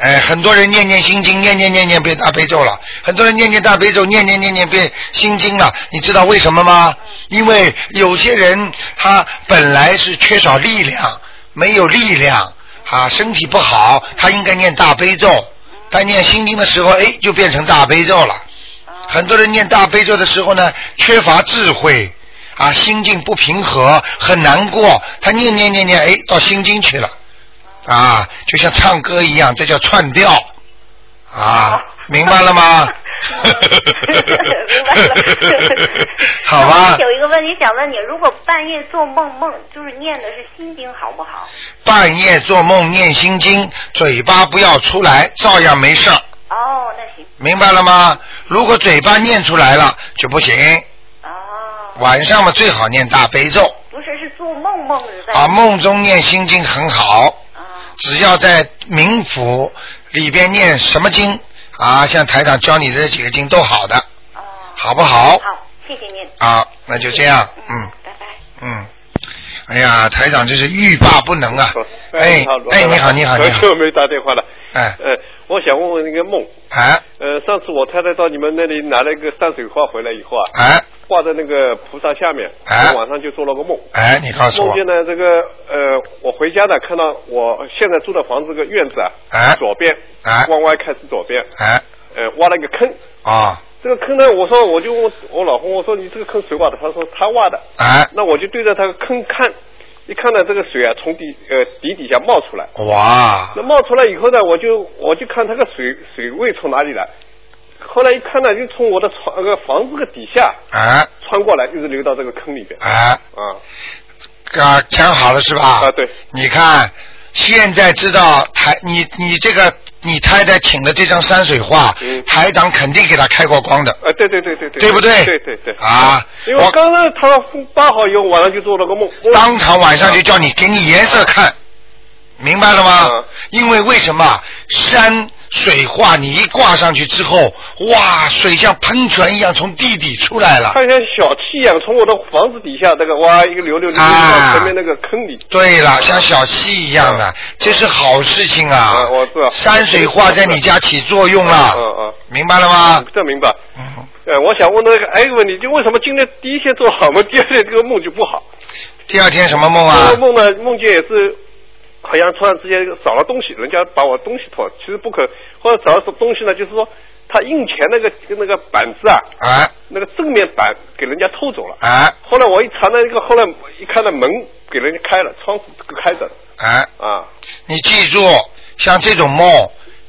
哎，很多人念念心经，念念念念背大悲咒了；很多人念念大悲咒，念念念念背心经了。你知道为什么吗？因为有些人他本来是缺少力量，没有力量啊，身体不好，他应该念大悲咒。在念心经的时候，哎，就变成大悲咒了。很多人念大悲咒的时候呢，缺乏智慧啊，心境不平和，很难过。他念念念念，哎，到心经去了。啊，就像唱歌一样，这叫串调啊，明白了吗？明白了。好吧。有一个问题想问你，如果半夜做梦梦就是念的是心经，好不好？半夜做梦念心经，嘴巴不要出来，照样没事儿。哦，那行。明白了吗？如果嘴巴念出来了就不行。哦。晚上嘛，最好念大悲咒。不是，是做梦梦的。啊，梦中念心经很好。只要在冥府里边念什么经啊，像台长教你的这几个经都好的，好不好？好，谢谢您。啊，那就这样，嗯，拜拜。嗯，哎呀，台长真是欲罢不能啊！哎，哎，你好，你好，你好。久 没打电话了。哎，呃，我想问问那个梦。哎。呃，上次我太太到你们那里拿了一个山水画回来以后啊。哎。挂在那个菩萨下面，哎，晚上就做了个梦，哎，你告诉我，梦见呢这个呃，我回家呢看到我现在住的房子个院子啊，哎，左边，哎，往外开始左边，哎，呃，挖了一个坑，啊，这个坑呢，我说我就问我老公，我说你这个坑谁挖的？他说他挖的，哎，那我就对着他个坑看，一看到这个水啊从底呃底底下冒出来，哇，那冒出来以后呢，我就我就看它个水水位从哪里来。后来一看呢，就从我的床那个房子的底下，啊，穿过来，一直流到这个坑里边，啊，啊，啊，讲好了是吧？啊，对。你看，现在知道台你你这个你太太请的这张山水画，台长肯定给他开过光的。啊，对对对对对。对不对？对对对。啊，因为刚刚他八号以后晚上就做了个梦，当场晚上就叫你给你颜色看，明白了吗？因为为什么山？水画你一挂上去之后，哇，水像喷泉一样从地底出来了，它像小溪一样从我的房子底下那个哇一个流流流到前面那个坑里。对了，像小溪一样的，这是好事情啊！我知道。山水画在你家起作用了，嗯嗯，明白了吗？这明白。嗯。呃，我想问那个还有一个问题，就为什么今天第一天做好梦，第二天这个梦就不好？第二天什么梦啊？这个梦呢，梦见也是。好像突然之间少了东西，人家把我东西偷，其实不可。或者找了东西呢，就是说他印钱那个那个板子啊，啊，那个正面板给人家偷走了，啊。后来我一查那个，后来一看那门给人家开了，窗户开着，哎，啊，你记住，像这种梦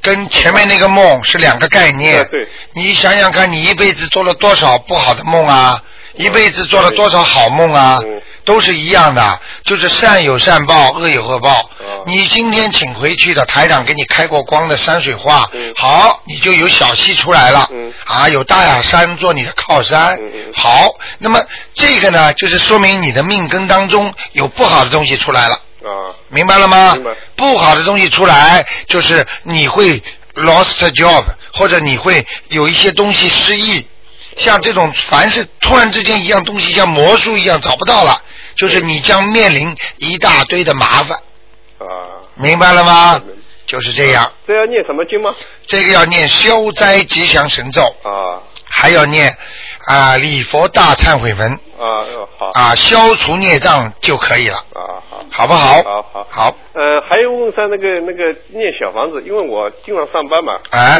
跟前面那个梦是两个概念。对。你想想看，你一辈子做了多少不好的梦啊？一辈子做了多少好梦啊？都是一样的，就是善有善报，恶有恶报。你今天请回去的台长给你开过光的山水画，好，你就有小溪出来了。啊，有大雅山做你的靠山。好，那么这个呢，就是说明你的命根当中有不好的东西出来了。啊，明白了吗？不好的东西出来，就是你会 lost job，或者你会有一些东西失忆。像这种，凡是突然之间一样东西像魔术一样找不到了，就是你将面临一大堆的麻烦。啊，明白了吗？就是这样。这要念什么经吗？这个要念消灾吉祥神咒。啊。还要念啊礼佛大忏悔文。啊，好。啊，消除孽障就可以了。啊，好。好不好？好好好。呃，还有问上那个那个念小房子，因为我经常上班嘛。哎。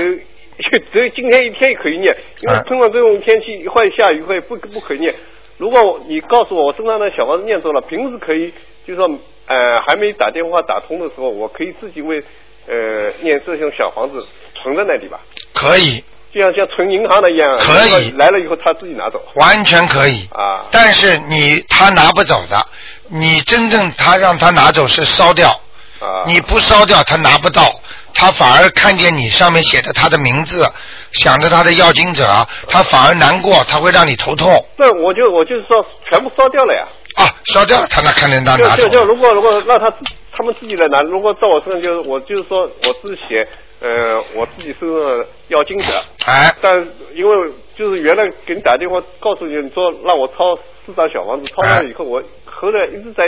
只有今天一天可以念，因为碰到这种天气会下雨会不不可以念。如果你告诉我我身上的小房子念走了，平时可以，就说呃还没打电话打通的时候，我可以自己为呃念这种小房子存在那里吧？可以，就像像存银行的一样，可以。来了以后他自己拿走，完全可以。啊。但是你他拿不走的，你真正他让他拿走是烧掉，啊，你不烧掉他拿不到。他反而看见你上面写的他的名字，想着他的要经者，他反而难过，他会让你头痛。对，我就我就是说全部烧掉了呀。啊，烧掉了，他哪看见他就拿走就？就如果如果让他自他们自己来拿，如果在我身上就是我就是说我自己写，呃，我自己是要经者。哎。但因为就是原来给你打电话告诉你，你说让我抄四张小房子，抄完了以后，我后来一直在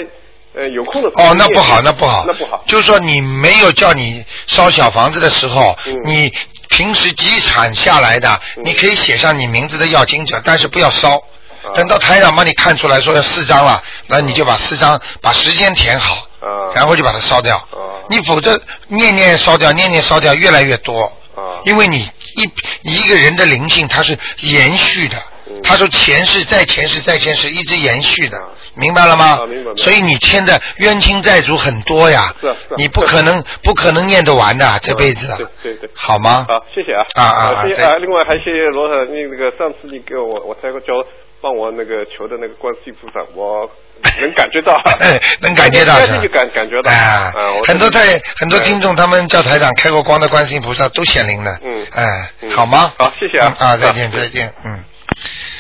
呃有空的哦，那不好，那不好，那不好。就是说你没有叫你烧小房子的时候，嗯你平时积产下来的，你可以写上你名字的要经者，但是不要烧。啊等到台长帮你看出来说要四张了，那你就把四张把时间填好，啊然后就把它烧掉。你否则念念烧掉，念念烧掉越来越多。啊因为你一一个人的灵性它是延续的，嗯他说前世再前世再前世一直延续的，明白了吗？啊明白所以你欠的冤亲债主很多呀，是啊是啊你不可能 不可能念得完的这辈子，对对对。好吗？好，谢谢啊。啊啊啊谢谢啊！另外还谢谢罗很，那那个上次你给我我才教帮我那个求的那个观世音菩萨，我能感觉到，能感觉到是吧？相信就感感觉到。啊啊，很多在在很多听众他们叫台长开过光的观世音菩萨都显灵了，嗯哎，好吗？好，谢谢啊。嗯啊，再见啊再见，嗯，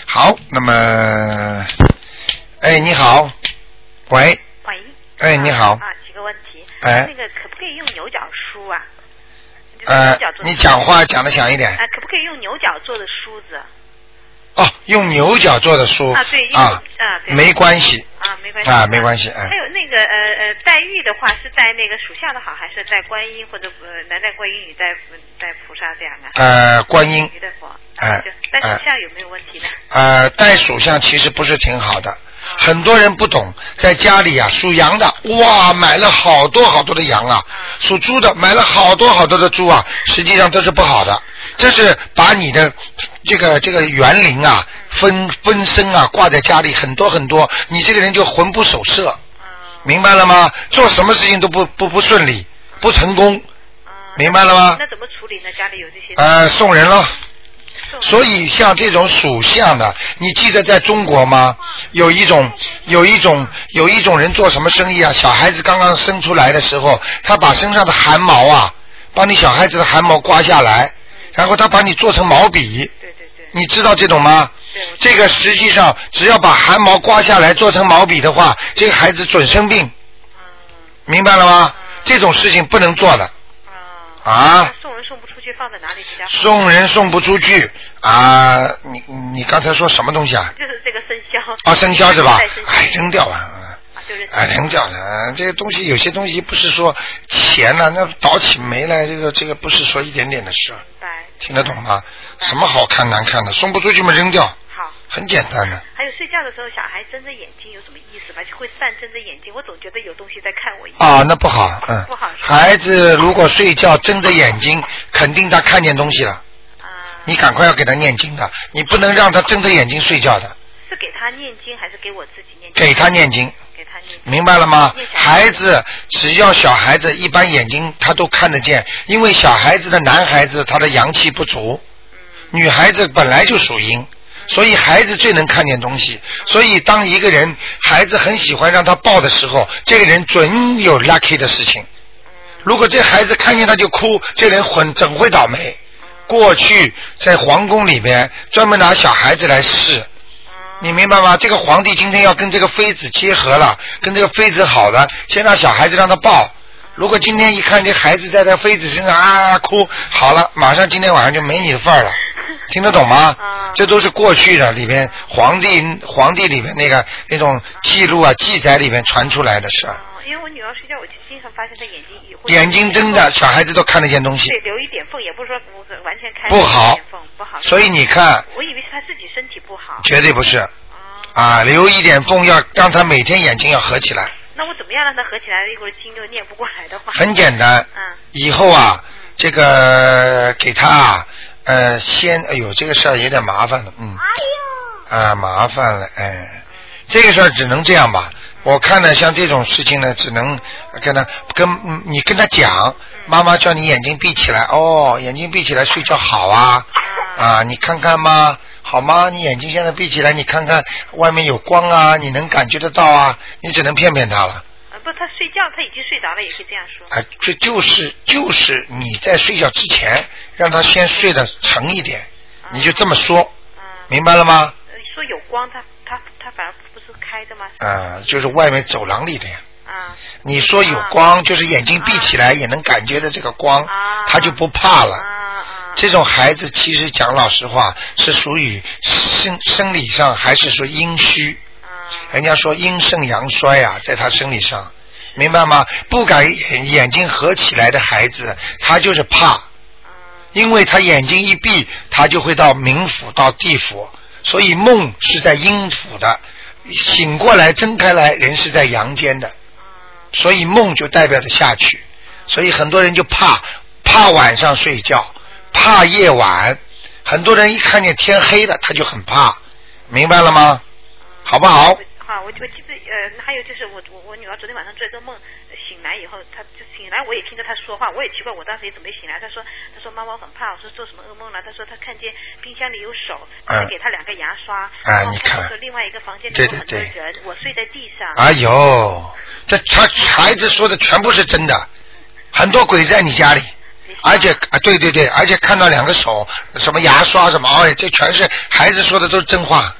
好，那么，哎，你好，喂，喂。哎，你好，啊，几个问题。哎那个可不可以用牛角梳啊？呃，你讲话讲的响一点啊，可不可以用牛角做的梳子？哦，用牛角做的梳啊，对，用啊，啊，对。没关系啊，没关系啊，没关系，哎还，有那个呃呃，戴玉的话是戴那个属相的好，还是戴观音或者呃男戴观音，女戴戴菩萨这样啊？呃，观音，女戴佛。哎就戴哎属相有没有问题呢？呃，戴属相其实不是挺好的，很多人不懂，在家里啊，属羊的哇，买了好多好多的羊啊，属猪的买了好多好多的猪啊，实际上都是不好的，这是把你的这个这个园林啊分分身啊挂在家里很多很多，你这个人就魂不守舍，明白了吗？做什么事情都不不不顺利，不成功，明白了吗？那怎么处理呢？家里有这些。呃，送人咯。所以像这种属相的，你记得在中国吗？有一种有一种有一种人做什么生意啊？小孩子刚刚生出来的时候，他把身上的汗毛啊，帮你小孩子的汗毛刮下来，然后他把你做成毛笔。对对对。你知道这种吗？这个实际上只要把汗毛刮下来做成毛笔的话，这个孩子准生病。明白了吗？这种事情不能做的。啊。送人送不出去，放在哪里比较好？送人送不出去啊！你你刚才说什么东西啊？就是这个生肖。啊，生肖是吧哎，扔掉吧。啊，就是哎，扔掉了。这个东西有些东西不是说钱呐、那倒起霉来，这个这个不是说一点点的事。听得懂吗？什么好看难看的，送不出去嘛，扔掉。好。很简单的。还有睡觉的时候，小孩睁着眼睛有什么意思吗？就会半睁着眼睛，我总觉得有东西在看我一样。啊，那不好，嗯。不好孩子如果睡觉睁着眼睛，肯定他看见东西了。啊你赶快要给他念经的，你不能让他睁着眼睛睡觉的，是给他念经，还是给我自己念经？给他念经。给他念经。明白了吗？孩子只要小孩子一般眼睛他都看得见，因为小孩子的男孩子他的阳气不足，女孩子本来就属阴，所以孩子最能看见东西。所以当一个人孩子很喜欢让他抱的时候，这个人准有 lucky 的事情。如果这孩子看见他就哭，这人混整会倒霉。过去在皇宫里面专门拿小孩子来试，你明白吗？这个皇帝今天要跟这个妃子结合了，跟这个妃子好的，先让小孩子让他抱。如果今天一看这孩子在他妃子身上啊哭，好了，马上今天晚上就没你的份儿了，听得懂吗？啊这都是过去的里边皇帝皇帝里面那个那种记录啊记载里面传出来的事儿。哦因为我女儿睡觉，我就经常发现她眼睛眼睛睁的，小孩子都看得见东西对，，留一点缝，也不是说完全开不好不好。所以你看我以为是她自己身体不好。绝对不是。啊，留一点缝，要让她每天眼睛要合起来，那我怎么样让她合起来？一会儿经又念不过来的话。很简单。嗯。以后啊，这个给她啊，呃，先，哎呦，这个事儿有点麻烦了，嗯。啊，麻烦了，哎，这个事儿只能这样吧。我看呢，像这种事情呢，只能跟他跟嗯你跟他讲，妈妈叫你眼睛闭起来，哦，眼睛闭起来睡觉好啊，啊，你看看吗？好吗？你眼睛现在闭起来，你看看外面有光啊，你能感觉得到啊，你只能骗骗他了。呃不，他睡觉他已经睡着了，也可以这样说。啊，这就是就是你在睡觉之前，让他先睡得沉一点，你就这么说，明白了吗？呃说有光，他他他反而不是开的吗？啊，就是外面走廊里的呀。啊。你说有光，就是眼睛闭起来也能感觉到这个光，他就不怕了。这种孩子其实讲老实话，是属于生生理上还是说阴虚？人家说阴盛阳衰啊，在他生理上，明白吗？不敢眼睛合起来的孩子，他就是怕，因为他眼睛一闭，他就会到冥府到地府，所以梦是在阴府的，醒过来睁开来，人是在阳间的，所以梦就代表着下去，所以很多人就怕怕晚上睡觉，怕夜晚，很多人一看见天黑了，他就很怕，明白了吗？好不好？好，我我记得呃，还有就是我我我女儿昨天晚上做一个梦，呃醒来以后，她就醒来，我也听着她说话，我也奇怪，我当时也准备醒来，她说她说妈妈我很怕，我说做什么噩梦了？她说她看见冰箱里有手，嗯给她两个牙刷，啊然后你看说另外一个房间里对有很多人，我睡在地上。哎呦，这他孩子说的全部是真的，很多鬼在你家里，而且啊，对对对，而且看到两个手，什么牙刷什么，哎，这全是孩子说的都是真话，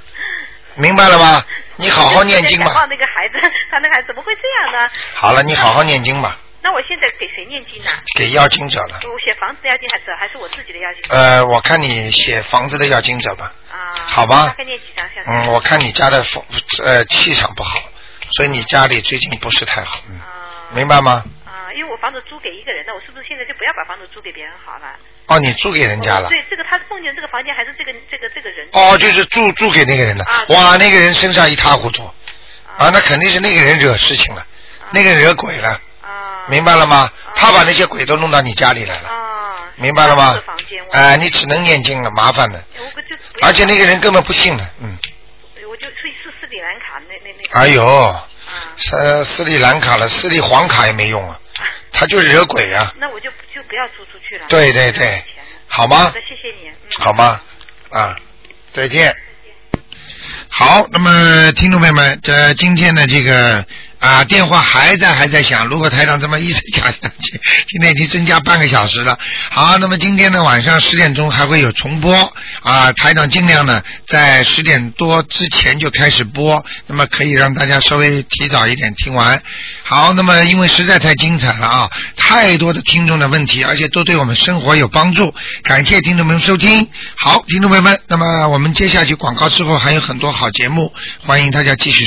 明白了吗？你好好念经吧。感冒那个孩子，他那个孩子怎么会这样呢？好了，你好好念经吧，那我现在给谁念经呢？给要经者了。我写房子的要经还是还是我自己的要经？呃，我看你写房子的要经者吧，啊，好吧大概念几张下？嗯，我看你家的风呃气场不好，所以你家里最近不是太好，嗯，明白吗？啊，因为我房子租给一个人的，我是不是现在就不要把房子租给别人好了？哦，你租给人家了。对，这个他梦见这个房间还是这个这个这个人。哦，就是租租给那个人的，啊哇，那个人身上一塌糊涂，啊，那肯定是那个人惹事情了，那个人惹鬼了，啊明白了吗？他把那些鬼都弄到你家里来了，啊明白了吗？哎，你只能念经了，麻烦的，而且那个人根本不信的，嗯，我就去斯斯里兰卡那那那个。哎呦，斯斯里兰卡了，斯里黄卡也没用啊，他就是惹鬼啊，那我就就不要租出去了。对对对，好吗好的，谢谢你。嗯好吗？啊，再见。好，那么听众朋友们，这今天的这个啊电话还在还在响，如果台长这么一直讲下去，今天已经增加半个小时了。好，那么今天呢晚上十点钟还会有重播啊，台长尽量呢在十点多之前就开始播，那么可以让大家稍微提早一点听完。好，那么因为实在太精彩了啊，太多的听众的问题，而且都对我们生活有帮助，感谢听众朋友们收听。好，听众朋友们，那么我们接下去广告之后还有很多好节目，欢迎大家继续。